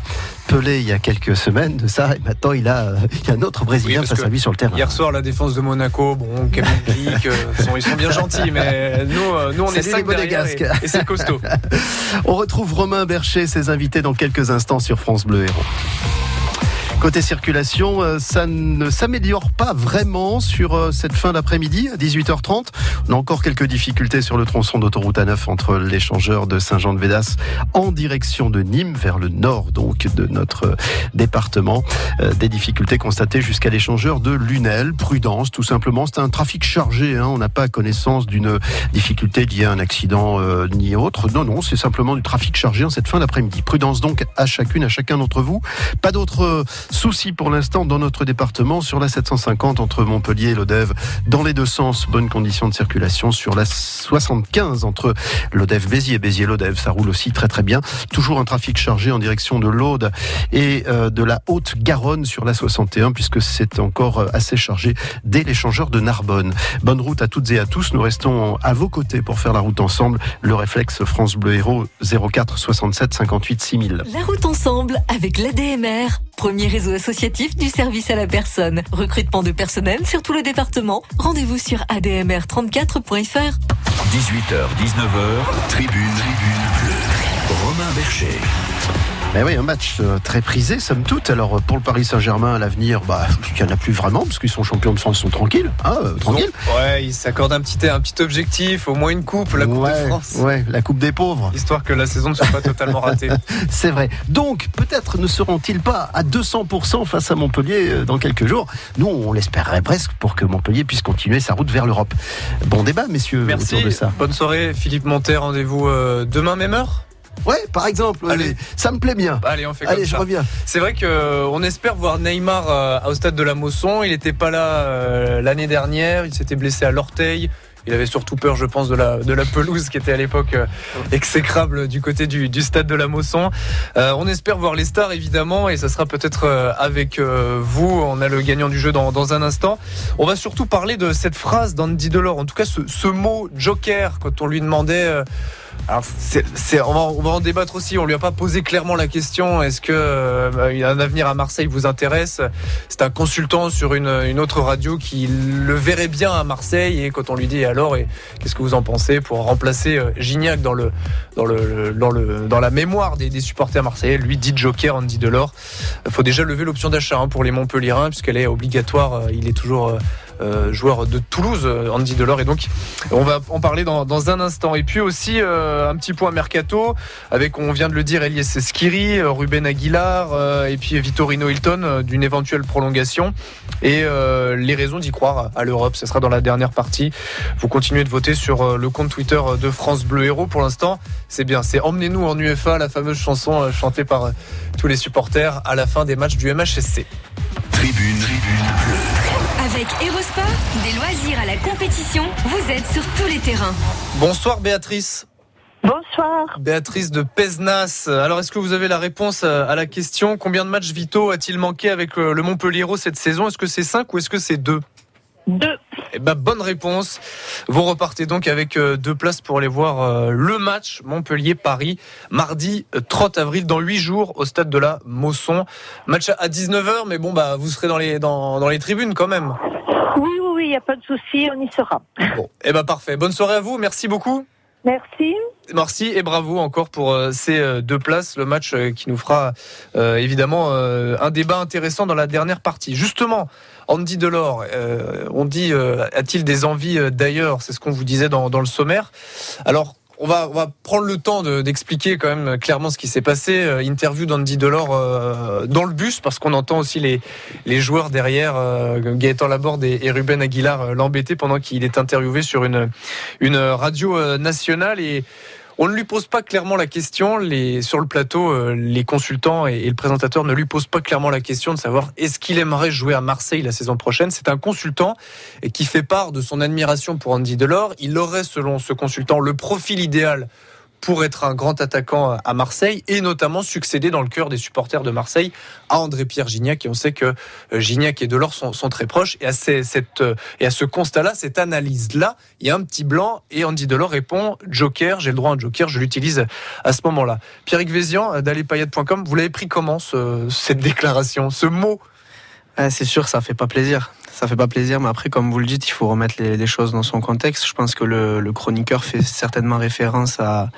Pelé il y a quelques semaines de ça, et maintenant il a, il y a un autre Brésilien parce face à lui sur le terrain. Hier soir, la défense de Monaco, bon, Kevin Glick, euh, ils sont bien gentils, mais nous, euh, nous on est derrière Et c'est costaud. On retrouve Romain Bercher, ses invités dans quelques instants sur France Bleu Héros. Côté circulation, euh, ça ne s'améliore pas vraiment sur euh, cette fin d'après-midi à 18h30. On a encore quelques difficultés sur le tronçon d'autoroute A9 entre l'échangeur de Saint-Jean-de-Védas en direction de Nîmes, vers le nord donc de notre euh, département. Des difficultés constatées jusqu'à l'échangeur de Lunel. Prudence, tout simplement. C'est un trafic chargé. hein. On n'a pas connaissance d'une difficulté liée à un accident ni autre. Non, non, c'est simplement du trafic chargé en cette fin d'après-midi. Prudence donc à chacune, à chacun d'entre vous. Pas d'autres soucis pour l'instant dans notre département sur la 750 entre Montpellier et Lodève dans les deux sens. Bonnes conditions de circulation sur la 75 entre Lodève Béziers et Béziers Lodève. Ça roule aussi très très bien. Toujours un trafic chargé en direction de l'Aude et euh, de la Haute-Garonne sur la 61 puisque c'est encore euh, assez chargé dès l'échangeur de Narbonne. Bonne route à toutes et à tous. Nous restons à vos côtés pour faire la route ensemble. Le réflexe France Bleu Héros 04 67 58 6000. La route ensemble avec l'ADMR, premier réseau associatif du service à la personne. Recrutement de personnel sur tout le département. Rendez-vous sur admr34.fr. 18h, 19h, tribune, tribune bleue. Romain Bercher. Ben oui, un match euh, très prisé, somme toute. Alors, euh, pour le Paris Saint-Germain, à l'avenir, bah, il n'y en a plus vraiment, parce qu'ils sont champions de France, ils sont tranquilles. Hein, euh, tranquilles. Ouais, ils s'accordent un petit, un petit objectif, au moins une coupe, la Coupe ouais, de France. Ouais, la Coupe des pauvres. Histoire que la saison ne soit pas totalement ratée. C'est vrai. Donc, peut-être ne seront-ils pas à 200% face à Montpellier dans quelques jours. Nous, on l'espérerait presque pour que Montpellier puisse continuer sa route vers l'Europe. Bon débat, messieurs, Merci. autour de ça. Bonne soirée, Philippe Montet. Rendez-vous demain, même heure? Ouais, par exemple. Allez. Allez, ça me plaît bien. Allez, on fait Allez, comme je ça. reviens. C'est vrai que euh, on espère voir Neymar euh, au stade de la Mosson. Il n'était pas là euh, l'année dernière. Il s'était blessé à l'orteil. Il avait surtout peur, je pense, de la, de la pelouse qui était à l'époque exécrable du côté du, du stade de la Mosson. Euh, on espère voir les stars, évidemment, et ça sera peut-être avec vous. On a le gagnant du jeu dans, dans un instant. On va surtout parler de cette phrase d'Andy Delors, en tout cas ce, ce mot joker, quand on lui demandait... euh, alors, on, va, en débattre aussi. On lui a pas posé clairement la question. Est-ce que euh, un avenir à Marseille vous intéresse? C'est un consultant sur une, autre radio qui le verrait bien à Marseille. Et quand on lui dit alors, et qu'est-ce que vous en pensez pour remplacer euh, Gignac dans le dans le dans le dans la mémoire des, des supporters marseillais, lui dit Joker, Andy Delors. Faut déjà lever l'option d'achat hein, pour les Montpellierins puisqu'elle est obligatoire. Euh, Il est toujours euh, joueur de Toulouse, euh, Andy Delors, et donc on va en parler dans, un instant. Et puis aussi euh, un petit point mercato avec, on vient de le dire, Elias Skiri, Ruben Aguilar et puis Vittorino Hilton d'une éventuelle prolongation et les raisons d'y croire à l'Europe. Ce sera dans la dernière partie. Vous continuez de voter sur le compte Twitter de France Bleu Héros. Pour l'instant, c'est bien. C'est Emmenez-nous en UFA, la fameuse chanson chantée par tous les supporters à la fin des matchs du MHSC. Tribune, tribune bleue. Avec Erosport, des loisirs à la compétition, vous êtes sur tous les terrains. Bonsoir Béatrice. Bonsoir. Béatrice de Pesnas. Alors, est-ce que vous avez la réponse euh, à la question Combien de matchs vitaux a-t-il manqué avec euh, le Montpellier cette saison? Est-ce que c'est 5 ou est-ce que c'est 2 Deux. Eh ben, bonne réponse. Vous repartez donc avec euh, deux places pour aller voir euh, le match Montpellier-Paris, mardi euh, 30 avril, dans 8 jours, au stade de la Mosson. Match à 19h, mais bon, bah, vous serez dans les, dans, dans les tribunes quand même. Oui, oui, oui, il n'y a pas de souci, on y sera. Bon, eh ben, parfait. Bonne soirée à vous. Merci beaucoup. Merci. Merci et bravo encore pour euh, ces euh, deux places. Le match euh, qui nous fera euh, évidemment euh, un débat intéressant dans la dernière partie. Justement, Andy Delors, euh, on dit euh, a-t-il des envies euh, d'ailleurs? C'est ce qu'on vous disait dans, le sommaire. Alors. On va, prendre le temps de- d'expliquer quand même clairement ce qui s'est passé. Euh, interview d'Andy Delors euh, dans le bus parce qu'on entend aussi les, joueurs derrière, euh, Gaëtan Laborde et, Ruben Aguilar euh, l'embêter pendant qu'il est interviewé sur une, une radio euh, nationale et on ne lui pose pas clairement la question. Les, sur le plateau, euh, les consultants et, et le présentateur ne lui posent pas clairement la question de savoir est-ce qu'il aimerait jouer à Marseille la saison prochaine. C'est un consultant qui fait part de son admiration pour Andy Delors. Il aurait, selon ce consultant, le profil idéal pour être un grand attaquant à Marseille et notamment succéder dans le cœur des supporters de Marseille à André-Pierre Gignac. Et on sait que euh, Gignac et Delors sont, très proches. Et à, cette, euh, et à ce constat-là, cette analyse-là, il y a un petit blanc et Andy Delors répond Joker, j'ai le droit à un Joker, je l'utilise à ce moment-là. Pierrick Vézian euh, d'allezpayette.com, vous l'avez pris comment ce- cette déclaration, ce mot? Ouais, c'est sûr, ça fait pas plaisir. Ça fait pas plaisir, mais après, comme vous le dites, il faut remettre les, choses dans son contexte. Je pense que le, chroniqueur fait certainement référence à,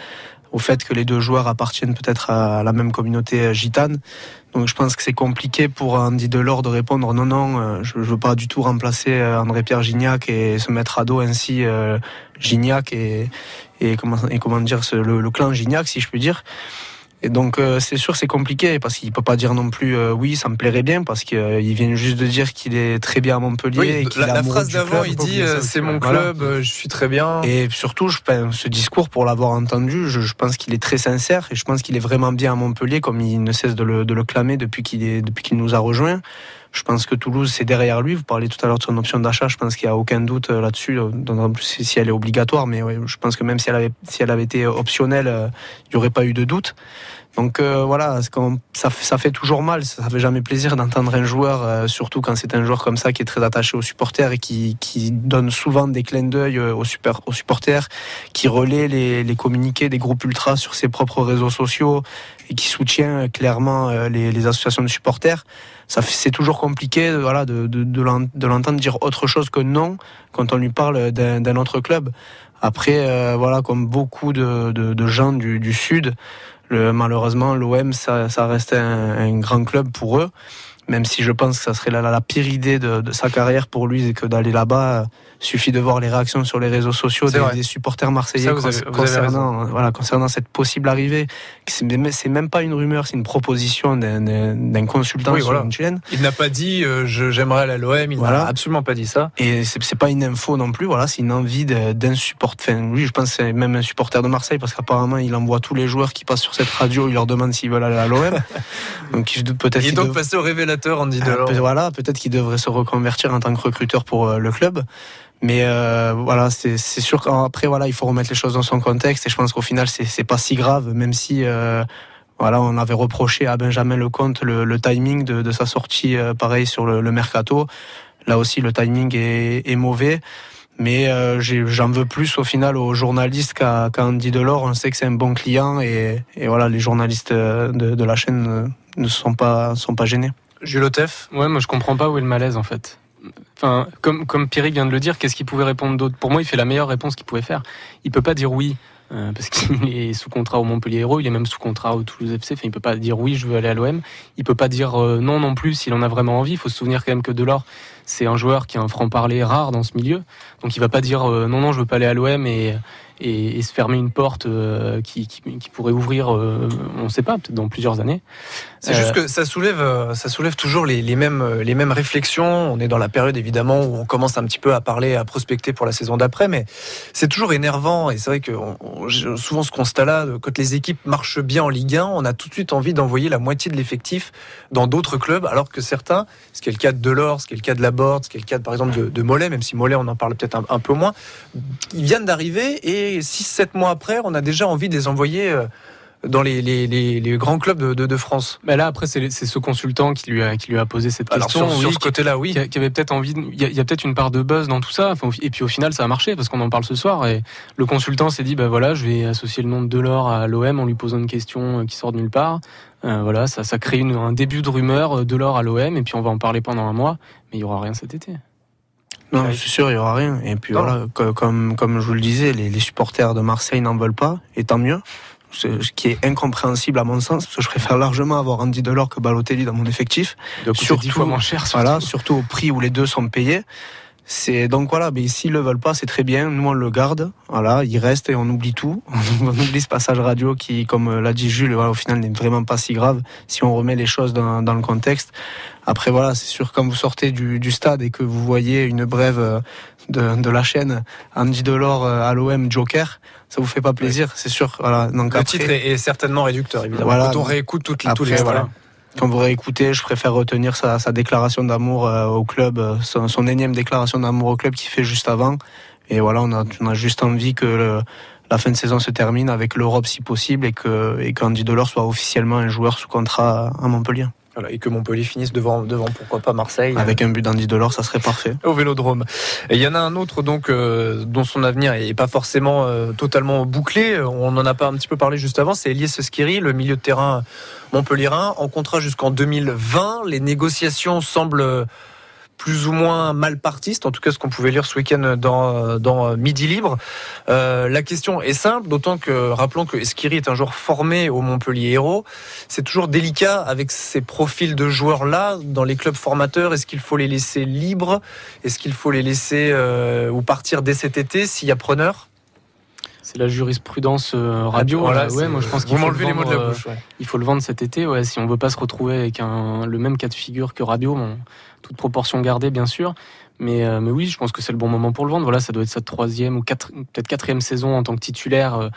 au fait que les deux joueurs appartiennent peut-être à la même communauté gitane. Donc je pense que c'est compliqué pour Andy Delors de répondre non, non, euh, je, je veux pas du tout remplacer euh, André-Pierre Gignac et se mettre à dos ainsi euh, Gignac et, et, comment, et comment dire le, le clan Gignac, si je puis dire. Et donc euh, c'est sûr c'est compliqué parce qu'il peut pas dire non plus euh, oui ça me plairait bien parce qu'il vient juste de dire qu'il est très bien à Montpellier Oui, et qu'il la, phrase d'avant, club. il dit euh, c'est mon Voilà. club, euh, je suis très bien. Et surtout, je pense, ce discours, pour l'avoir entendu, je, je pense qu'il est très sincère et je pense qu'il est vraiment bien à Montpellier, comme il ne cesse de le, de le clamer depuis qu'il est, depuis qu'il nous a rejoints. Je pense que Toulouse, c'est derrière lui. Vous parlez tout à l'heure de son option d'achat. Je pense qu'il n'y a aucun doute euh, là-dessus. euh, En plus, si elle est obligatoire, mais ouais, je pense que même si elle avait, été optionnelle, euh, il n'y aurait pas eu de doute. Donc euh, voilà, ça, ça fait toujours mal, ça fait jamais plaisir d'entendre un joueur, euh, surtout quand c'est un joueur comme ça qui est très attaché aux supporters et qui, donne souvent des clins d'œil euh, aux, supporters, qui relaie les, communiqués des groupes ultras sur ses propres réseaux sociaux et qui soutient euh, clairement euh, les associations de supporters. Ça c'est toujours compliqué voilà, de, de, de l'en- de l'entendre dire autre chose que non quand on lui parle d'un autre club. Après, euh, voilà, comme beaucoup de, gens du, Sud, malheureusement, l'OM, ça, ça reste un, un grand club pour eux. Même si je pense que ça serait la, la pire idée de, de, sa carrière pour lui que d'aller là-bas. Suffit de voir les réactions sur les réseaux sociaux des, des, supporters marseillais ça, vous avez, vous concernant, voilà, concernant cette possible arrivée. C'est même pas une rumeur, c'est une proposition d'un consultant oui, sur voilà. une chaîne. Il n'a pas dit euh, j'aimerais aller à l'OM, il Voilà. n'a absolument pas dit ça. Et c'est pas une info non plus, voilà, c'est une envie d'un supporter. Enfin, lui, je pense que c'est même un supporter de Marseille parce qu'apparemment il envoie tous les joueurs qui passent sur cette radio, il leur demande s'ils veulent aller à l'OM. donc peut-être. Il est donc passé au révélateur, Andy Delors. Euh, voilà, peut-être qu'il devrait se reconvertir en tant que recruteur pour euh, le club. Mais euh, voilà, c'est sûr qu'après voilà, il faut remettre les choses dans son contexte et je pense qu'au final c'est pas si grave, même si euh, voilà, on avait reproché à Benjamin Lecomte le, le timing de, de, sa sortie, euh, pareil sur le, le, mercato. Là aussi, le timing est, est mauvais. Mais j'en veux plus au final aux journalistes qu'à qu Andy Delors. On sait que c'est un bon client et, et, voilà, les journalistes de, de la chaîne ne sont pas, sont pas gênés. Jules Ouais, moi je comprends pas où est le malaise en fait. Enfin, comme, comme Pierrick vient de le dire, qu'est-ce qu'il pouvait répondre d'autre? Pour moi, il fait la meilleure réponse qu'il pouvait faire. Il peut pas dire oui. Euh, parce qu'il est sous contrat au Montpellier Hérault, il est même sous contrat au Toulouse FC. Enfin, il peut pas dire oui, je veux aller à l'OM. Il peut pas dire euh, non non plus s'il en a vraiment envie. Il faut se souvenir quand même que Delors, c'est un joueur qui a un franc parler rare dans ce milieu. Donc il va pas dire euh, non non, je veux pas aller à l'OM et, et, et, se fermer une porte euh, qui, qui, qui, pourrait ouvrir, euh, on ne sait pas, peut-être dans plusieurs années. C'est juste que ça soulève, euh, ça soulève toujours les, les, mêmes, les mêmes réflexions. On est dans la période évidemment où on commence un petit peu à parler, à prospecter pour la saison d'après, mais c'est toujours énervant. Et c'est vrai que on, on, souvent ce constat-là, quand les équipes marchent bien en Ligue 1, on a tout de suite envie d'envoyer la moitié de l'effectif dans d'autres clubs, alors que certains, ce qui est le cas de Delors, ce qui est le cas de Laborde, ce qui est le cas par exemple de, de Mollet, même si Mollet on en parle peut-être un, un peu moins, ils viennent d'arriver et et 6-7 mois après, on a déjà envie de les envoyer euh, dans les, les, les, les grands clubs de, de, de France. Mais là, après, c'est ce consultant qui lui a, qui lui a posé cette Alors question. sur, sur oui, ce côté-là, oui. Qui, avait peut-être envie. Il y a, a peut-être une part de buzz dans tout ça. Et puis au final, ça a marché parce qu'on en parle ce soir. Et le consultant s'est dit, bah voilà, je vais associer le nom de Delors à l'OM en lui posant une question euh, qui sort de nulle part. Euh, voilà, ça, ça crée une, un début de rumeur Delors à l'OM et puis on va en parler pendant un mois. Mais il y aura rien cet été. Non, c'est sûr, il n'y aura rien. Et puis non. voilà, comme, comme je vous le disais, les, les supporters de Marseille n'en veulent pas, et tant mieux. Ce qui est incompréhensible à mon sens, parce que je préfère largement avoir Andy Delors que Balotelli dans mon effectif. Surtout, 10 fois moins cher. Surtout. Voilà, surtout au prix où les deux sont payés. C'est donc voilà, mais s'ils le veulent pas, c'est très bien. Nous on le garde, voilà, il reste et on oublie tout. on oublie ce passage radio qui, comme l'a dit Jules, voilà, au final n'est vraiment pas si grave si on remet les choses dans, dans le contexte. Après voilà, c'est sûr quand vous sortez du, du, stade et que vous voyez une brève de, de la chaîne Andy Delors à l'OM Joker, ça vous fait pas plaisir, c'est sûr. Voilà. Donc le après, titre est, est, certainement réducteur évidemment. Voilà, quand on réécoute toutes les après, tous les voilà. Quand vous réécoutez, je préfère retenir sa, sa déclaration d'amour euh, au club, son, son, énième déclaration d'amour au club qu'il fait juste avant. Et voilà, on a, on a juste envie que le, la fin de saison se termine avec l'Europe si possible et que et qu'Andy Delors soit officiellement un joueur sous contrat à Montpellier. Voilà, et que Montpellier finisse devant, devant pourquoi pas Marseille. Avec un but d'Andy Delors, ça serait parfait. Au Vélodrome. Et il y en a un autre donc euh, dont son avenir est pas forcément euh, totalement bouclé. On en a pas un petit peu parlé juste avant. C'est Elias Skiri, le milieu de terrain montpellierin, en contrat jusqu'en 2020. Les négociations semblent plus ou moins mal partistes, en tout cas ce qu'on pouvait lire ce week-end dans, dans Midi Libre. Euh, la question est simple, d'autant que, rappelons que Esquiri est un joueur formé au Montpellier Hérault. C'est toujours délicat avec ces profils de joueurs-là dans les clubs formateurs. Est-ce qu'il faut les laisser libres? Est-ce qu'il faut les laisser euh, ou partir dès cet été s'il y a preneur? C'est la jurisprudence euh, radio. Voilà, ouais, moi je pense qu'il faut le les mots de la bouche. Ouais. Il faut le vendre cet été. Ouais, si on veut pas se retrouver avec un, le même cas de figure que radio, bon, toute proportion gardée bien sûr. Mais, euh, mais oui, je pense que c'est le bon moment pour le vendre. Voilà, ça doit être sa troisième ou quatre, peut-être quatrième saison en tant que titulaire.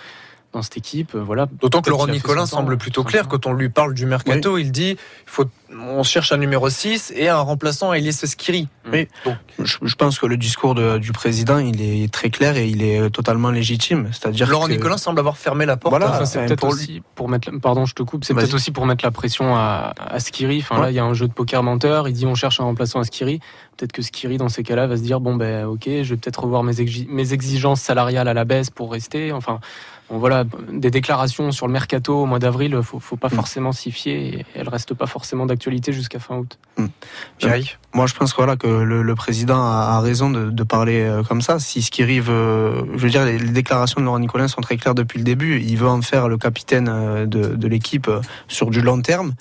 Euh, dans cette équipe, voilà. D'autant que Laurent Nicolin semble plutôt clair quand on lui parle du mercato. Oui. Il dit, il faut, on cherche un numéro 6 et un remplaçant à Elias Skiri. Oui. Donc, je, je, pense que le discours de, du président, il est très clair et il est totalement légitime. C'est-à-dire Laurent que... Nicolin semble avoir fermé la porte. Voilà, enfin, c'est peut-être pour aussi pour mettre, pardon, je te coupe, c'est peut-être aussi pour mettre la pression à, à Skiri. Enfin ouais. là, il y a un jeu de poker menteur. Il dit, on cherche un remplaçant à Skiri. Peut-être que Skiri, dans ces cas-là, va se dire, bon ben, ok, je vais peut-être revoir mes, mes exigences salariales à la baisse pour rester. Enfin. Bon, voilà, des déclarations sur le mercato au mois d'avril, faut, faut pas mmh. forcément s'y fier et elles restent pas forcément d'actualité jusqu'à fin août. Mmh. Moi, je pense que, voilà, que le, le président a, a raison de, de, parler euh, comme ça. Si ce qui arrive, euh, je veux dire, les, les, déclarations de Laurent Nicolin sont très claires depuis le début. Il veut en faire le capitaine euh, de, de l'équipe sur du long terme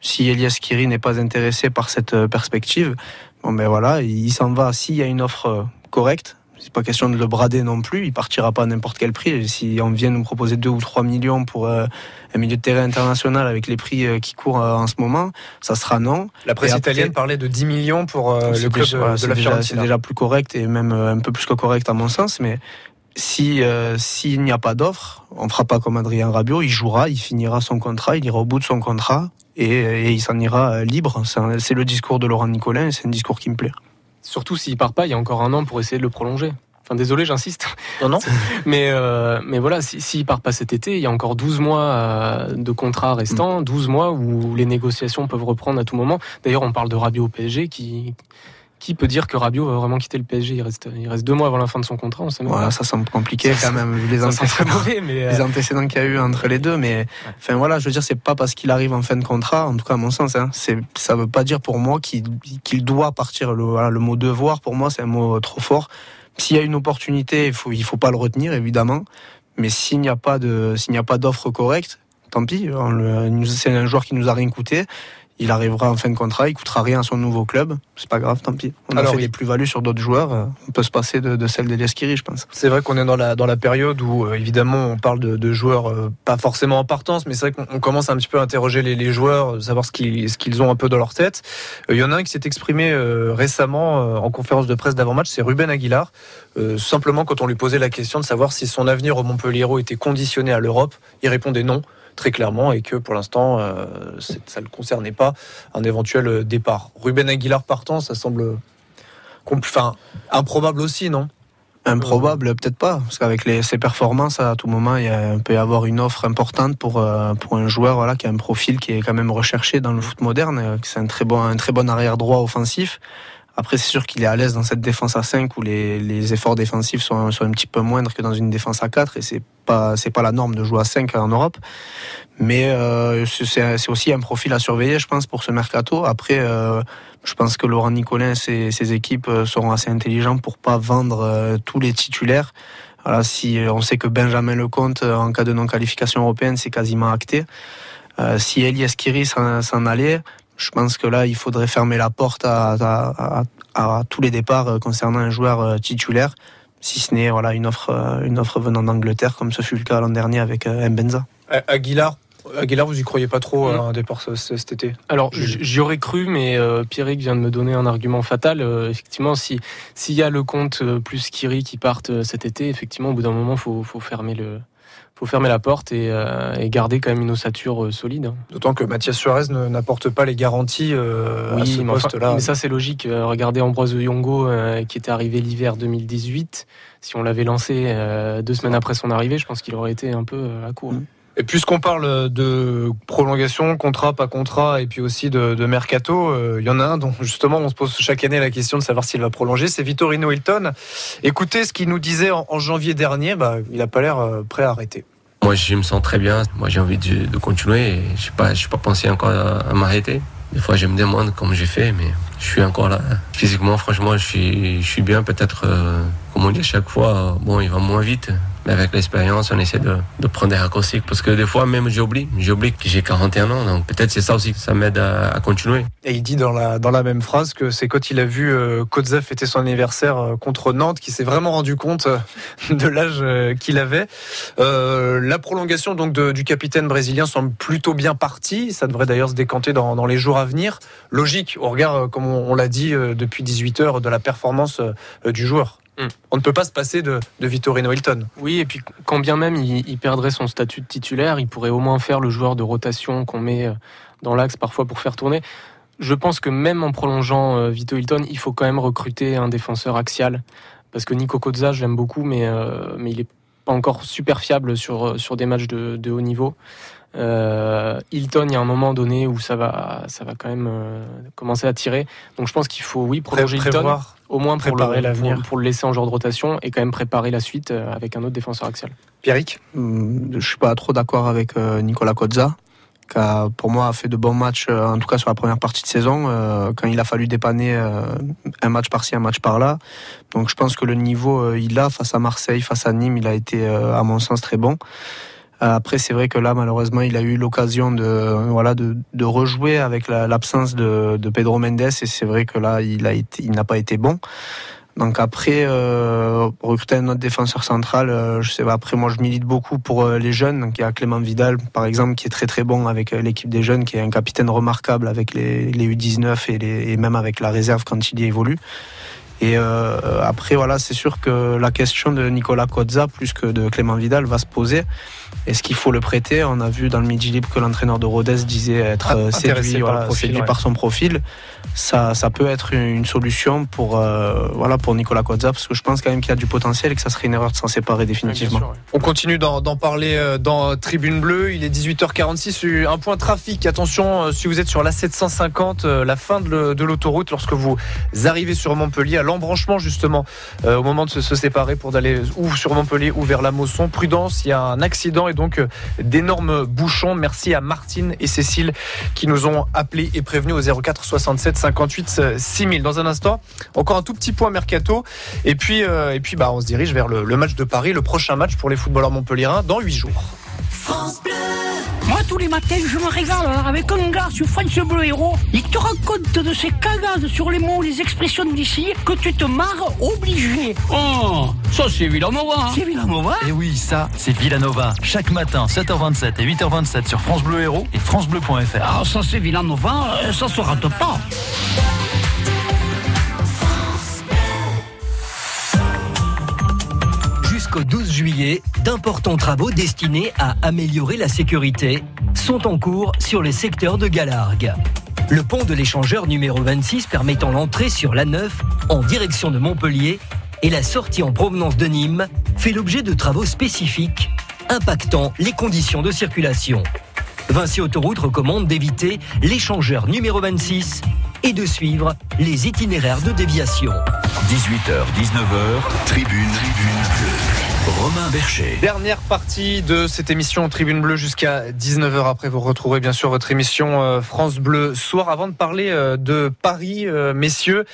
Si Elias Kiri n'est pas intéressé par cette perspective, bon ben voilà, il s'en va. S'il y a une offre euh, correcte, c'est pas question de le brader non plus. Il partira pas à n'importe quel prix. Si on vient nous proposer 2 ou 3 millions pour euh, un milieu de terrain international avec les prix euh, qui courent euh, en ce moment, ça sera non. La presse après- italienne parlait de 10 millions pour le club déjà- de, la déjà- C'est déjà plus correct et même un peu plus que correct à mon sens. Mais si s'il n'y a pas d'offre, on fera pas comme Adrien Rabiot. Il jouera, il finira son contrat, il ira au bout de son contrat et, et il s'en ira libre. C'est le discours de Laurent Nicolin et c'est un discours qui me plaît. Surtout s'il part pas, il y a encore un an pour essayer de le prolonger. Enfin, désolé, j'insiste. Non, non. Mais, euh, mais voilà, s'il si, part pas cet été, il y a encore 12 mois euh, de contrat restant, 12 mois où les négociations peuvent reprendre à tout moment. D'ailleurs, on parle de Rabiot au PSG. Qui, qui peut dire que Rabiot va vraiment quitter le PSG il reste, il reste deux mois avant la fin de son contrat, on sait même Voilà, pas. ça semble compliqué Ça, quand même vu les Ça sent très antécédents. mauvais, mais euh, les antécédents qu'il y a eu entre les deux, mais enfin voilà, je veux dire, c'est pas parce qu'il arrive en fin de contrat, en tout cas à mon sens, hein, ça veut pas dire pour moi qu'il doit partir. Le, voilà, le mot devoir pour moi c'est un mot trop fort. S'il y a une opportunité, il faut il faut pas le retenir évidemment, mais s'il n'y a pas d'offre correcte, tant pis. nous- C'est un joueur qui nous a rien coûté. Il arrivera en fin de contrat, il coûtera rien à son nouveau club. C'est pas grave, tant pis. On Alors, a fait oui. des plus-values sur d'autres joueurs. On peut se passer de, de celle d'Elias Kiri, je pense. C'est vrai qu'on est dans la, dans la période où, euh, évidemment, on parle de, de joueurs euh, pas forcément en partance, mais c'est vrai qu'on on commence un petit peu à interroger les, les joueurs, euh, savoir ce qu'ils ce qu'ils ont un peu dans leur tête. Euh, Il y en a un qui s'est exprimé euh, récemment en conférence de presse d'avant-match, c'est Ruben Aguilar. Simplement, quand on lui posait la question de savoir si son avenir au Montpellier était conditionné à l'Europe, il répondait non très clairement et que pour l'instant euh, ça ne concernait pas un éventuel euh, départ. Ruben Aguilar partant, ça semble enfin, improbable aussi, non? Improbable, peut-être pas, parce qu'avec ses performances, à tout moment, il, peut y avoir une offre importante pour, euh, pour un joueur voilà, qui a un profil qui est quand même recherché dans le foot moderne. C'est un bon, un très bon arrière droit offensif. Après, c'est sûr qu'il est à l'aise dans cette défense à 5 où les, efforts défensifs sont, un petit peu moindres que dans une défense à 4 et c'est pas c'est pas la norme de jouer à 5 en Europe. Mais euh, c'est- aussi un profil à surveiller, je pense, pour ce mercato. Après, euh, je pense que Laurent Nicolin et ses, équipes euh, seront assez intelligents pour pas vendre tous les titulaires. Si on sait que Benjamin Lecomte, en cas de non-qualification européenne, c'est quasiment acté. Si Elias Kiri s'en allait, je pense que là, il faudrait fermer la porte à, à- à- à tous les départs euh, concernant un joueur euh, titulaire, si ce n'est voilà, une, offre, euh, une offre venant d'Angleterre, comme ce fut le cas l'an dernier avec Mbenza. Aguilar, Aguilar, vous y croyez pas trop à un départ ce- ce- cet été? Alors, j'y aurais cru, mais euh, Pierrick vient de me donner un argument fatal. Euh, effectivement, si s'il y a le compte plus Kiri qui partent cet été, effectivement, au bout d'un moment, faut faut fermer le faut fermer la porte et, euh, et garder quand même une ossature euh, solide. D'autant que Mathias Suarez ne- n'apporte pas les garanties euh, à ce poste-là. mais ça c'est logique. Regardez Ambroise Yongo euh, qui était arrivé l'hiver 2018. Si on l'avait lancé euh, deux semaines après son arrivée, je pense qu'il aurait été un peu euh, à court. Et puisqu'on parle de prolongation, contrat, pas contrat, et puis aussi de, mercato, euh, il y en a un dont justement on se pose chaque année la question de savoir s'il va prolonger, c'est Vittorino Hilton. Écoutez ce qu'il nous disait en, janvier dernier, bah, il n'a pas l'air euh, prêt à arrêter. Moi, je me sens très bien. Moi, j'ai envie de, continuer. Je n'ai pas, pas pensé encore à, à m'arrêter. Des fois, je me demande comment j'ai fait, mais je suis encore là. Physiquement, franchement, je suis, je suis bien. Peut-être, euh, comme on dit à chaque fois, bon, il va moins vite. Mais avec l'expérience, on essaie de, prendre des raccourcis. Parce que des fois, même, j'oublie. J'oublie que j'ai 41 ans. Donc, peut-être c'est ça aussi que ça m'aide à, continuer. Et il dit dans la, dans la même phrase que c'est quand il a vu euh, fêter son anniversaire euh, contre Nantes qu'il s'est vraiment rendu compte euh, de l'âge euh, qu'il avait. La prolongation donc du capitaine brésilien semble plutôt bien partie. Ça devrait d'ailleurs se décanter dans, les jours à venir. Logique au regard, comme on, on l'a dit depuis 18 heures, de la performance du joueur. On ne peut pas se passer de, de Vittorino Hilton. Oui, et puis quand bien même il, il perdrait son statut de titulaire, il pourrait au moins faire le joueur de rotation qu'on met euh, dans l'axe parfois pour faire tourner. Je pense que même en prolongeant euh, Vito Hilton, il faut quand même recruter un défenseur axial. Parce que Nico Kozza, je l'aime beaucoup, mais, euh, mais il est pas encore super fiable sur, sur des matchs de, de haut niveau. Euh, Hilton, il y a un moment donné où ça va, ça va quand même euh, commencer à tirer. Donc je pense qu'il faut, oui, prolonger Hilton, Prévoir. au moins pour préparer le, l'avenir. pour, pour le laisser en joueur de rotation et quand même préparer la suite euh, avec un autre défenseur axial. Pierrick Hum, Je suis pas trop d'accord avec Nicolas Kozza, qui a, pour moi a fait de bons matchs, en tout cas sur la première partie de saison, euh, quand il a fallu dépanner euh, un match par-ci, un match par-là. Donc je pense que le niveau, euh, il a face à Marseille, face à Nîmes, il a été, euh, à mon sens, très bon. Euh, Après, c'est vrai que là, malheureusement, il a eu l'occasion de, voilà, rejouer avec la- l'absence de, Pedro Mendes, et c'est vrai que là, il n'a pas été bon. Donc après, euh, recruter un autre défenseur central, euh, je sais pas. Après, moi, je milite beaucoup pour les jeunes. Donc il y a Clément Vidal, par exemple, qui est très très bon avec l'équipe des jeunes, qui est un capitaine remarquable avec les, les U19 et, les, et même avec la réserve quand il y évolue. Et euh, après, voilà, c'est sûr que la question de Nicolas Cozza plus que de Clément Vidal va se poser. Est-ce qu'il faut le prêter? On a vu dans le Midi Libre que l'entraîneur de Rodez disait être Ah, euh, séduit, par le voilà, profil, séduit ouais. par son profil. Ça, ça peut être une solution pour, euh, voilà, pour Nicolas Cozza parce que je pense quand même qu'il a du potentiel et que ça serait une erreur de s'en séparer définitivement. On continue d'en parler dans Tribune Bleue. Il est 18h46. Euh, Un point trafic. Attention, si vous êtes sur la 750, euh, la fin de l'autoroute, lorsque vous arrivez sur Montpellier, l'embranchement justement, euh, au moment de se, séparer pour d'aller ou sur Montpellier ou vers la Mosson. Prudence, il y a un accident et donc euh, d'énormes bouchons. Merci à Martine et Cécile qui nous ont appelés et prévenus au 04 67 58 6000. Dans un instant, encore un tout petit point mercato. Et puis, euh, et puis bah, on se dirige vers le, le match de Paris, le prochain match pour les footballeurs montpelliérains dans 8 jours. Moi, tous les matins, je me régale hein, avec un gars sur France Bleu Héros. Il te raconte de ses cagades sur les mots, les expressions d'ici, que tu te marres obligé. Oh, ça c'est Villanova. C'est Villanova Et oui, ça, c'est Villanova. Chaque matin, 7h27 et 8h27 sur France Bleu Héros et FranceBleu.fr. Ah, ça c'est Villanova, euh, ça se rate pas. Juillet, d'importants travaux destinés à améliorer la sécurité sont en cours sur les secteurs de Galargues. Le pont de l'échangeur numéro 26 permettant l'entrée sur l'A9 en direction de Montpellier et la sortie en provenance de Nîmes fait l'objet de travaux spécifiques impactant les conditions de circulation. Vinci Autoroute recommande d'éviter l'échangeur numéro 26 et de suivre les itinéraires de déviation. 18h, 19h, tribune, tribune. Romain Bercher. Dernière partie de cette émission Tribune Bleue jusqu'à 19h. Après, vous retrouverez bien sûr votre émission euh, France Bleu soir. Avant de parler euh, de Paris, euh, messieurs,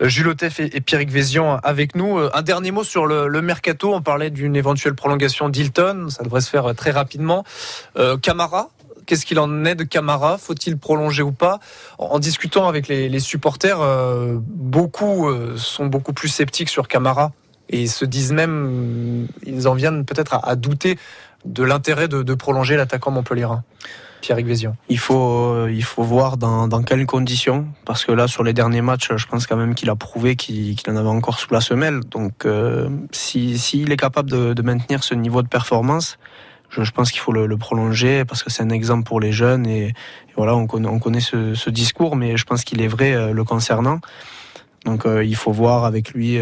Jules Otef et Pierrick Vézian avec nous. Un dernier mot sur le, mercato. On parlait d'une éventuelle prolongation d'Hilton. Ça devrait se faire très rapidement. Camara Qu'est-ce qu'il en est de Camara? Faut-il prolonger ou pas? En, discutant avec les, supporters, beaucoup sont beaucoup plus sceptiques sur Camara et ils se disent même, ils en viennent peut-être à, douter de l'intérêt de, prolonger l'attaquant montpellierin. Pierre Vézian. Il faut, euh, il faut voir dans, quelles conditions, parce que là, sur les derniers matchs, je pense quand même qu'il a prouvé qu'il en avait encore sous la semelle. Donc, euh, si s'il est capable de, maintenir ce niveau de performance, je, pense qu'il faut le, prolonger, parce que c'est un exemple pour les jeunes. Et, voilà, on connaît, on connaît ce, discours, mais je pense qu'il est vrai euh, le concernant. Donc, il faut voir avec lui.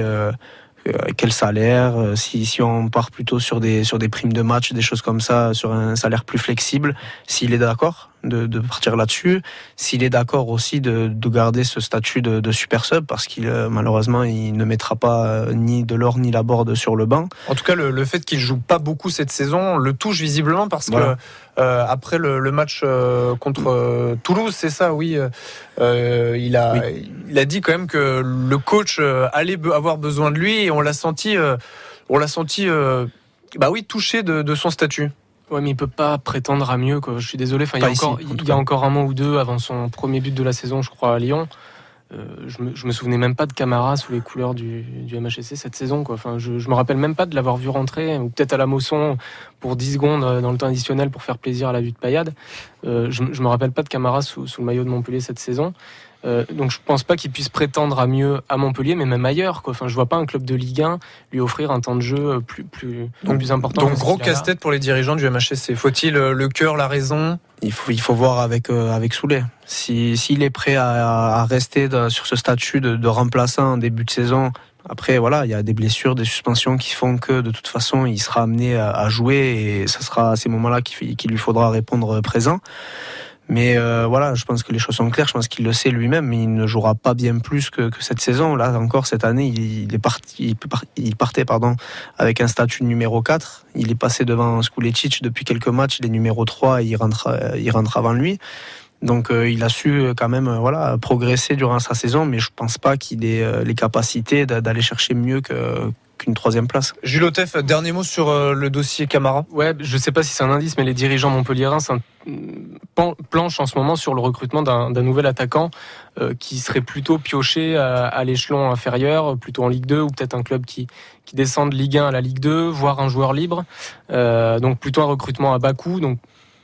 Euh, quel salaire, euh, si, si on part plutôt sur des, sur des primes de match, des choses comme ça, sur un salaire plus flexible, s'il est d'accord? De, de partir là-dessus, s'il est d'accord aussi de, de garder ce statut de, de super sub, parce qu'il euh, malheureusement il ne mettra pas euh, ni de l'or ni la board sur le banc. En tout cas, le, le fait qu'il joue pas beaucoup cette saison le touche visiblement parce Voilà. que euh, après le, le match euh, contre euh, Toulouse, c'est ça, oui, il a il a dit quand même que le coach allait avoir besoin de lui et on l'a senti, on l'a senti, bah oui, touché de, de son statut. Ouais, mais il peut pas prétendre à mieux. Quoi. Je suis désolé. Enfin, il y a, ici, encore, en tout il y a cas. encore un mois ou deux avant son premier but de la saison, je crois, à Lyon. Euh, je, me, je me souvenais même pas de Camara sous les couleurs du, du MHSC cette saison. Quoi. Enfin, je, je me rappelle même pas de l'avoir vu rentrer, ou peut-être à la Mosson pour 10 secondes euh, dans le temps additionnel pour faire plaisir à la vue de Payade. Euh, je, je me rappelle pas de Camara sous, sous le maillot de Montpellier cette saison. Euh, donc je pense pas qu'il puisse prétendre à mieux à Montpellier, mais même ailleurs. Quoi. Enfin, je vois pas un club de Ligue 1 lui offrir un temps de jeu euh, plus, plus, plus important. Donc gros casse-tête pour les dirigeants du MHSC. Faut-il euh, le cœur, la raison? Il faut, il faut voir avec, euh, avec Soulet. Si, s'il est prêt à, à rester de- sur ce statut de, de remplaçant en début de saison, après, voilà, il y a des blessures, des suspensions qui font que de toute façon, il sera amené à, jouer et ce sera à ces moments-là qu'il lui faudra répondre présent. Mais euh, voilà, je pense que les choses sont claires. Je pense qu'il le sait lui-même, mais il ne jouera pas bien plus que, cette saison. Là encore, cette année, il, est parti, il par- il partait pardon, avec un statut numéro 4. Il est passé devant Skulecic depuis quelques matchs. Il est numéro 3 et il rentre, il rentre avant lui. Donc euh, il a su euh, quand même voilà progresser durant sa saison, mais je pense pas qu'il ait les capacités d'a- d'aller chercher mieux que, qu'une troisième place. Jules Otef, dernier mot sur euh, le dossier Camara. Ouais, je sais pas si c'est un indice, mais les dirigeants montpelliérains planchent en ce moment sur le recrutement d'un d'un nouvel attaquant euh, qui serait plutôt pioché à, à l'échelon inférieur, plutôt en Ligue 2 ou peut-être un club qui, qui descend de Ligue 1 à la Ligue 2, voire un joueur libre. Euh, donc plutôt un recrutement à bas coût, donc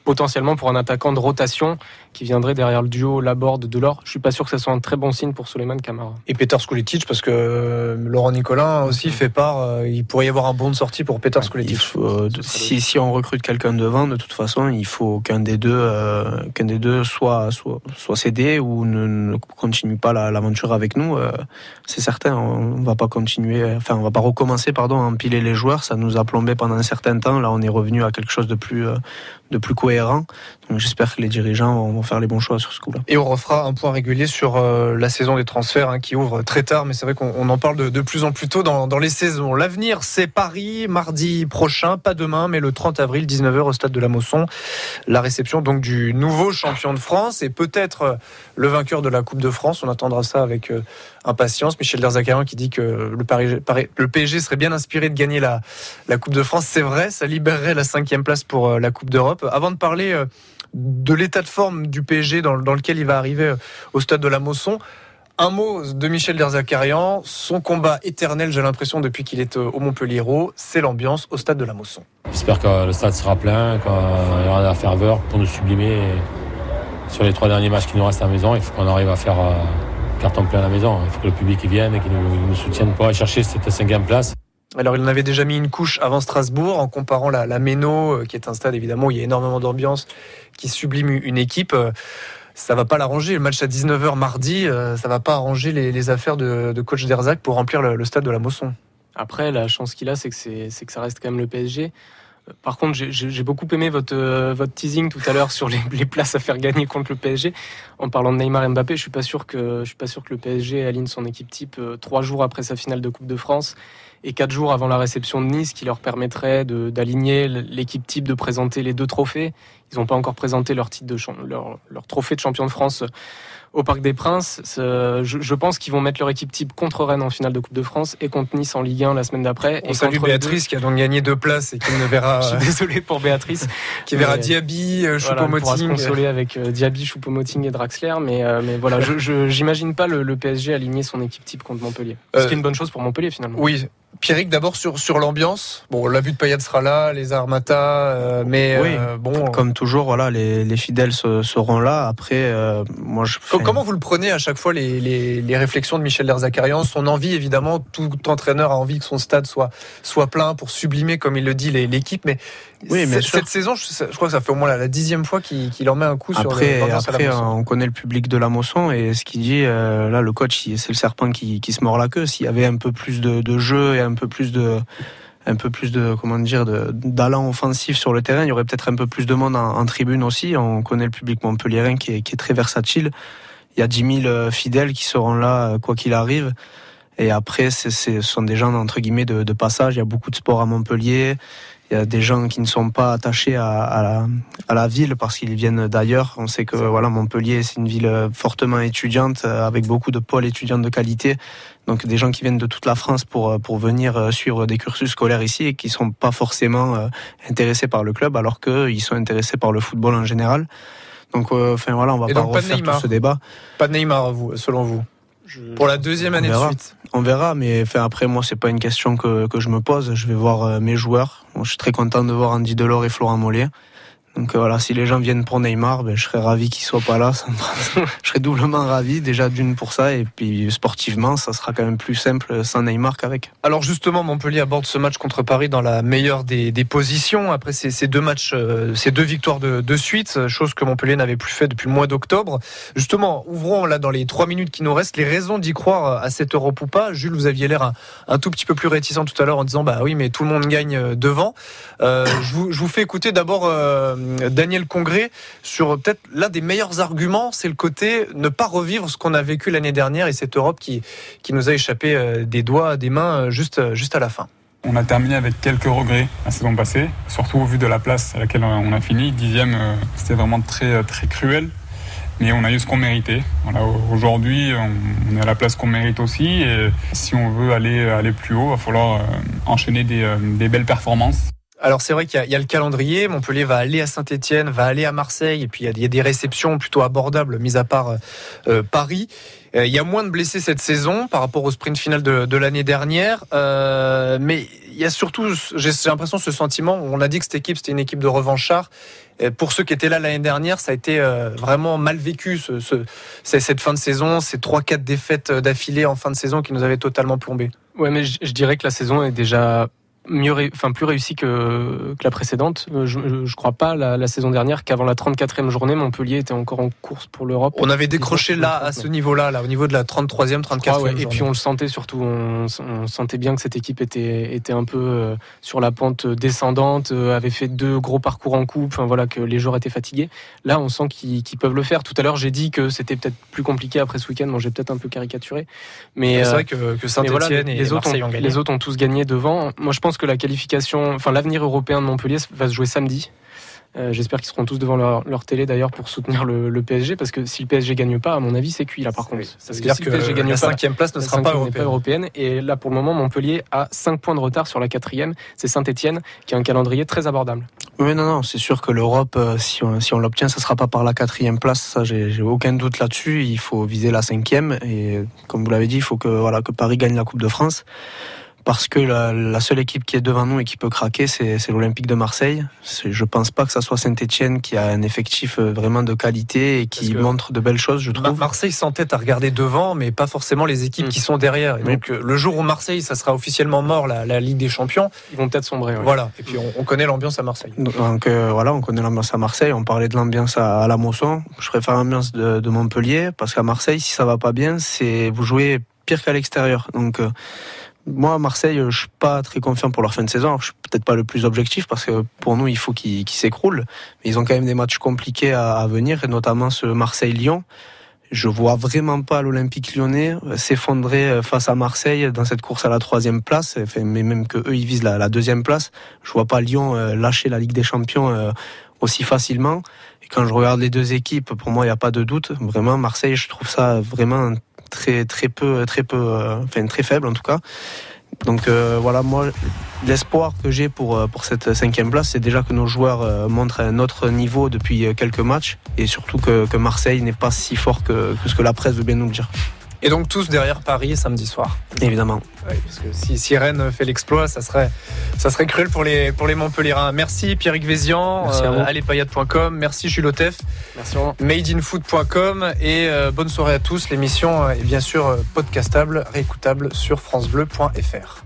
potentiellement pour un attaquant de rotation qui viendrait derrière le duo Laborde de l'or. Je suis pas sûr que ça soit un très bon signe pour Suleiman Camara. Et Peter Skuletic, parce que euh, Laurent Nicolin aussi fait part, euh, il pourrait y avoir un bon de sortie pour Peter Il Skuletic. faut, euh, si, si on recrute quelqu'un devant, de toute façon, il faut qu'un des deux, euh, qu'un des deux soit, soit, soit cédé ou ne, ne continue pas la- l'aventure avec nous. euh, c'est certain, on, on va pas continuer, enfin, on va pas recommencer, pardon, à empiler les joueurs. Ça nous a plombé pendant un certain temps. Là, on est revenu à quelque chose de plus, euh, de plus cohérent. Donc, j'espère que les dirigeants vont, faire les bons choix sur ce coup-là. Et on refera un point régulier sur euh, la saison des transferts hein, qui ouvre très tard, mais c'est vrai qu'on on en parle de, plus en plus tôt dans, les saisons. L'avenir, c'est Paris, mardi prochain, pas demain, mais le 30 avril, 19h au stade de la Mosson. La réception donc du nouveau champion de France et peut-être euh, le vainqueur de la Coupe de France. On attendra ça avec euh, impatience. Michel Derzakarian qui dit que le, PSG serait bien inspiré de gagner la, Coupe de France. C'est vrai, ça libérerait la cinquième place pour la Coupe d'Europe. Avant de parler de l'état de forme du PSG dans, lequel il va arriver euh, au stade de la Mosson. Un mot de Michel Derzakarian, son combat éternel, j'ai l'impression, depuis qu'il est euh, au Montpellier-Hérault, c'est l'ambiance au stade de la Mosson. J'espère que le stade sera plein, qu'il y aura de la ferveur pour nous sublimer. Sur les trois derniers matchs qui nous restent à la maison, il faut qu'on arrive à faire euh, carton plein à la maison. Il faut que le public vienne et qu'il nous, il nous soutienne pour aller chercher cette cinquième place. Alors il en avait déjà mis une couche avant Strasbourg en comparant la, la Méno, euh, qui est un stade évidemment où il y a énormément d'ambiance, qui sublime une équipe. Euh, Ça va pas l'arranger. Le match à 19h mardi, euh, ça va pas arranger les, affaires de, coach Derzac pour remplir le, stade de la Mosson. Après, la chance qu'il a, c'est que, c'est, que ça reste quand même le PSG. Par contre, j'ai, beaucoup aimé votre, votre teasing tout à l'heure sur les, places à faire gagner contre le PSG. En parlant de Neymar et Mbappé, je suis sûr que suis pas sûr que le PSG aligne son équipe type trois jours après sa finale de Coupe de France et quatre jours avant la réception de Nice, qui leur permettrait d'aligner l'équipe type, de présenter les deux trophées. Ils n'ont pas encore présenté leur titre de leur, leur trophée de champion de France au Parc des Princes. Je, je pense qu'ils vont mettre leur équipe type contre Rennes en finale de Coupe de France et contre Nice en Ligue 1 la semaine d'après. On et salue Béatrice qui a donc gagné deux places et qui ne verra, je suis désolé pour Béatrice. qui verra Diaby, euh, voilà, se Choupo-Moting. consoler avec euh, Diaby, Choupo-Moting et Draxler. Mais, euh, mais voilà, je- j'imagine pas le, le PSG aligner son équipe type contre Montpellier. Ce qui est une bonne chose pour Montpellier finalement. Oui. Pierrick, d'abord sur, sur l'ambiance. Bon, la vue de Payet sera là, les Armata, euh, mais Oui, euh, bon. Comme toujours, voilà, les, les fidèles se- seront là. Après, euh, moi, je. Co- Comment vous le prenez à chaque fois les, les, les réflexions de Michel Derzakarian? Son envie, évidemment, tout entraîneur a envie que son stade soit, soit plein pour sublimer, comme il le dit, l'équipe. Mais, Oui, bien cette, saison, je, crois que ça fait au moins la, la dixième fois qu'il qu'il en met un coup sur le- Après, à la on connaît le public de la Mosson et ce qu'il dit, euh, là, le coach, c'est le serpent qui, qui se mord la queue. S'il y avait un peu plus de, de jeu et un peu plus de, un peu plus de, comment dire, d'allant offensif sur le terrain, il y aurait peut-être un peu plus de monde en, en tribune aussi. On connaît le public montpelliérain qui est, qui est très versatile. Il y a 10 000 euh, fidèles qui seront là, euh, quoi qu'il arrive. Et après, ce sont des gens, entre guillemets, de, de passage. Il y a beaucoup de sport à Montpellier. Il y a des gens qui ne sont pas attachés à, à la, à la ville parce qu'ils viennent d'ailleurs. On sait que voilà Montpellier c'est une ville fortement étudiante euh, avec beaucoup de pôles étudiants de qualité. Donc des gens qui viennent de toute la France pour euh, pour venir euh, suivre des cursus scolaires ici et qui sont pas forcément intéressés par le club alors qu'ils sont intéressés par le football en général. Donc euh, enfin voilà, on va Et pas donc, pas de refaire tout Neymar. ce débat. Pas de Neymar, vous, selon vous? Pour la deuxième année de suite. On verra, mais enfin, après, moi, c'est pas une question que, je me pose. Je vais voir euh, mes joueurs. Je suis très content de voir Andy Delors et Florent Mollet. Donc euh, voilà, si les gens viennent pour Neymar, ben, je serais ravi qu'ils soient pas là. Je serais doublement ravi, déjà d'une pour ça, et puis sportivement, ça sera quand même plus simple sans Neymar qu'avec. Alors justement, Montpellier aborde ce match contre Paris dans la meilleure des, positions après ces, deux matchs, euh, ces deux victoires de, suite, chose que Montpellier n'avait plus fait depuis le mois d'octobre. Justement, ouvrons là dans les trois minutes qui nous restent les raisons d'y croire euh, à cette Europe ou pas. Jules, vous aviez l'air un, tout petit peu plus réticent tout à l'heure en disant bah oui, mais tout le monde gagne devant. Je, vous, fais écouter d'abord Daniel Congré sur euh, peut-être l'un des meilleurs arguments, c'est le côté ne pas revivre ce qu'on a vécu l'année dernière et cette Europe qui, qui nous a échappé euh, des doigts, des mains euh, juste, euh, juste à la fin. On a terminé avec quelques regrets la saison passée, surtout au vu de la place à laquelle on a fini. Dixième, euh, c'était vraiment très, très cruel. mais on a eu ce qu'on méritait. Aujourd'hui, on, est à la place qu'on mérite aussi. Et si on veut aller, aller plus haut, il va falloir euh, enchaîner des, euh, des belles performances. Alors c'est vrai qu'il y, y a le calendrier. Montpellier va aller à Saint-Etienne, va aller à Marseille, et puis il y a, des réceptions plutôt abordables, mis à part euh, Paris. Euh, il y a moins de blessés cette saison par rapport au sprint final de, de l'année dernière, Euh, mais il y a surtout, j'ai l'impression, ce sentiment. On a dit que cette équipe c'était une équipe de revanchards. Pour ceux qui étaient là l'année dernière, ça a été euh, vraiment mal vécu ce, ce- cette fin de saison, ces trois quatre défaites d'affilée en fin de saison qui nous avaient totalement plombé. Ouais, mais je, je dirais que la saison est déjà mieux, enfin plus réussie que, que la précédente. Euh, Je, je crois pas la, la saison dernière qu'avant la 34e journée, Montpellier était encore en course pour l'Europe. On avait décroché là, à ce niveau-là, là, au niveau de la 33e, 34e. Ah ouais, et puis on le sentait surtout, on, on sentait bien que cette équipe était, était un peu euh, sur la pente descendante, euh, avait fait deux gros parcours en coupe, enfin voilà, que les joueurs étaient fatigués. Là, on sent qu'ils peuvent le faire. Tout à l'heure, j'ai dit que c'était peut-être plus compliqué après ce week-end, bon, j'ai peut-être un peu caricaturé. Mais C'est vrai que, Saint-Etienne voilà, et les, autres ont, les autres ont tous gagné devant. Moi, je pense que la qualification, enfin l'avenir européen de Montpellier va se jouer samedi. Euh, J'espère qu'ils seront tous devant leur, leur télé d'ailleurs pour soutenir le, le PSG parce que si le PSG gagne pas, à mon avis, c'est cuit là par contre. Ça Parce veut dire si que le PSG gagne la pas, cinquième place ne sera pas européenne. Et là, pour le moment, Montpellier a 5 points de retard sur la quatrième. C'est Saint-Etienne qui a un calendrier très abordable. Oui, non, non, c'est sûr que l'Europe, euh, si on, si on l'obtient, ça sera pas par la quatrième place. Ça, j'ai j'ai aucun doute là-dessus. Il faut viser la cinquième. Et comme vous l'avez dit, il faut que, voilà, que Paris gagne la Coupe de France. Parce que la, la seule équipe qui est devant nous et qui peut craquer, c'est l'Olympique de Marseille. Je pense pas que ça soit Saint-Etienne qui a un effectif euh, vraiment de qualité et qui montre de belles choses, je trouve. Marseille s'entête à regarder devant, mais pas forcément les équipes qui sont derrière. Et donc, euh, le jour où Marseille, ça sera officiellement mort, la, la Ligue des Champions, Ils vont peut-être sombrer. ouais. voilà. Et puis, on, on connaît l'ambiance à Marseille. Donc euh, voilà, on connaît l'ambiance à Marseille. On parlait de l'ambiance à, à la Mosson. Je préfère l'ambiance de, de Montpellier parce qu'à Marseille, si ça va pas bien, c'est vous jouez pire qu'à l'extérieur. Donc euh, moi, Marseille, je suis pas très confiant pour leur fin de saison. Je suis peut-être pas le plus objectif parce que pour nous, il faut qu'ils s'écroulent. Mais ils ont quand même des matchs compliqués à, venir, et notamment ce Marseille-Lyon. Je vois vraiment pas l'Olympique lyonnais s'effondrer euh, face à Marseille dans cette course à la troisième place, mais même que eux ils visent la, la deuxième place. Je vois pas Lyon euh, lâcher la Ligue des Champions euh, aussi facilement. Et quand je regarde les deux équipes, pour moi il n'y a pas de doute. Vraiment Marseille, je trouve ça vraiment euh, très faible en tout cas. Donc euh, voilà, moi, l'espoir que j'ai pour, euh, pour cette cinquième place, c'est déjà que nos joueurs montrent un autre niveau depuis quelques matchs et surtout que, que Marseille n'est pas si fort que, que ce que la presse veut bien nous le dire. Et donc, tous derrière Paris samedi soir. Évidemment. Oui, parce que si, si Rennes fait l'exploit, ça serait, ça serait cruel pour les, pour les Montpellierins. Merci Pierrick Vézian, Merci à vous. allezpayade.com, merci Jules Otef, Merci madeinfoot.com et euh, bonne soirée à tous. L'émission est bien sûr euh, podcastable, réécoutable sur francebleu.fr.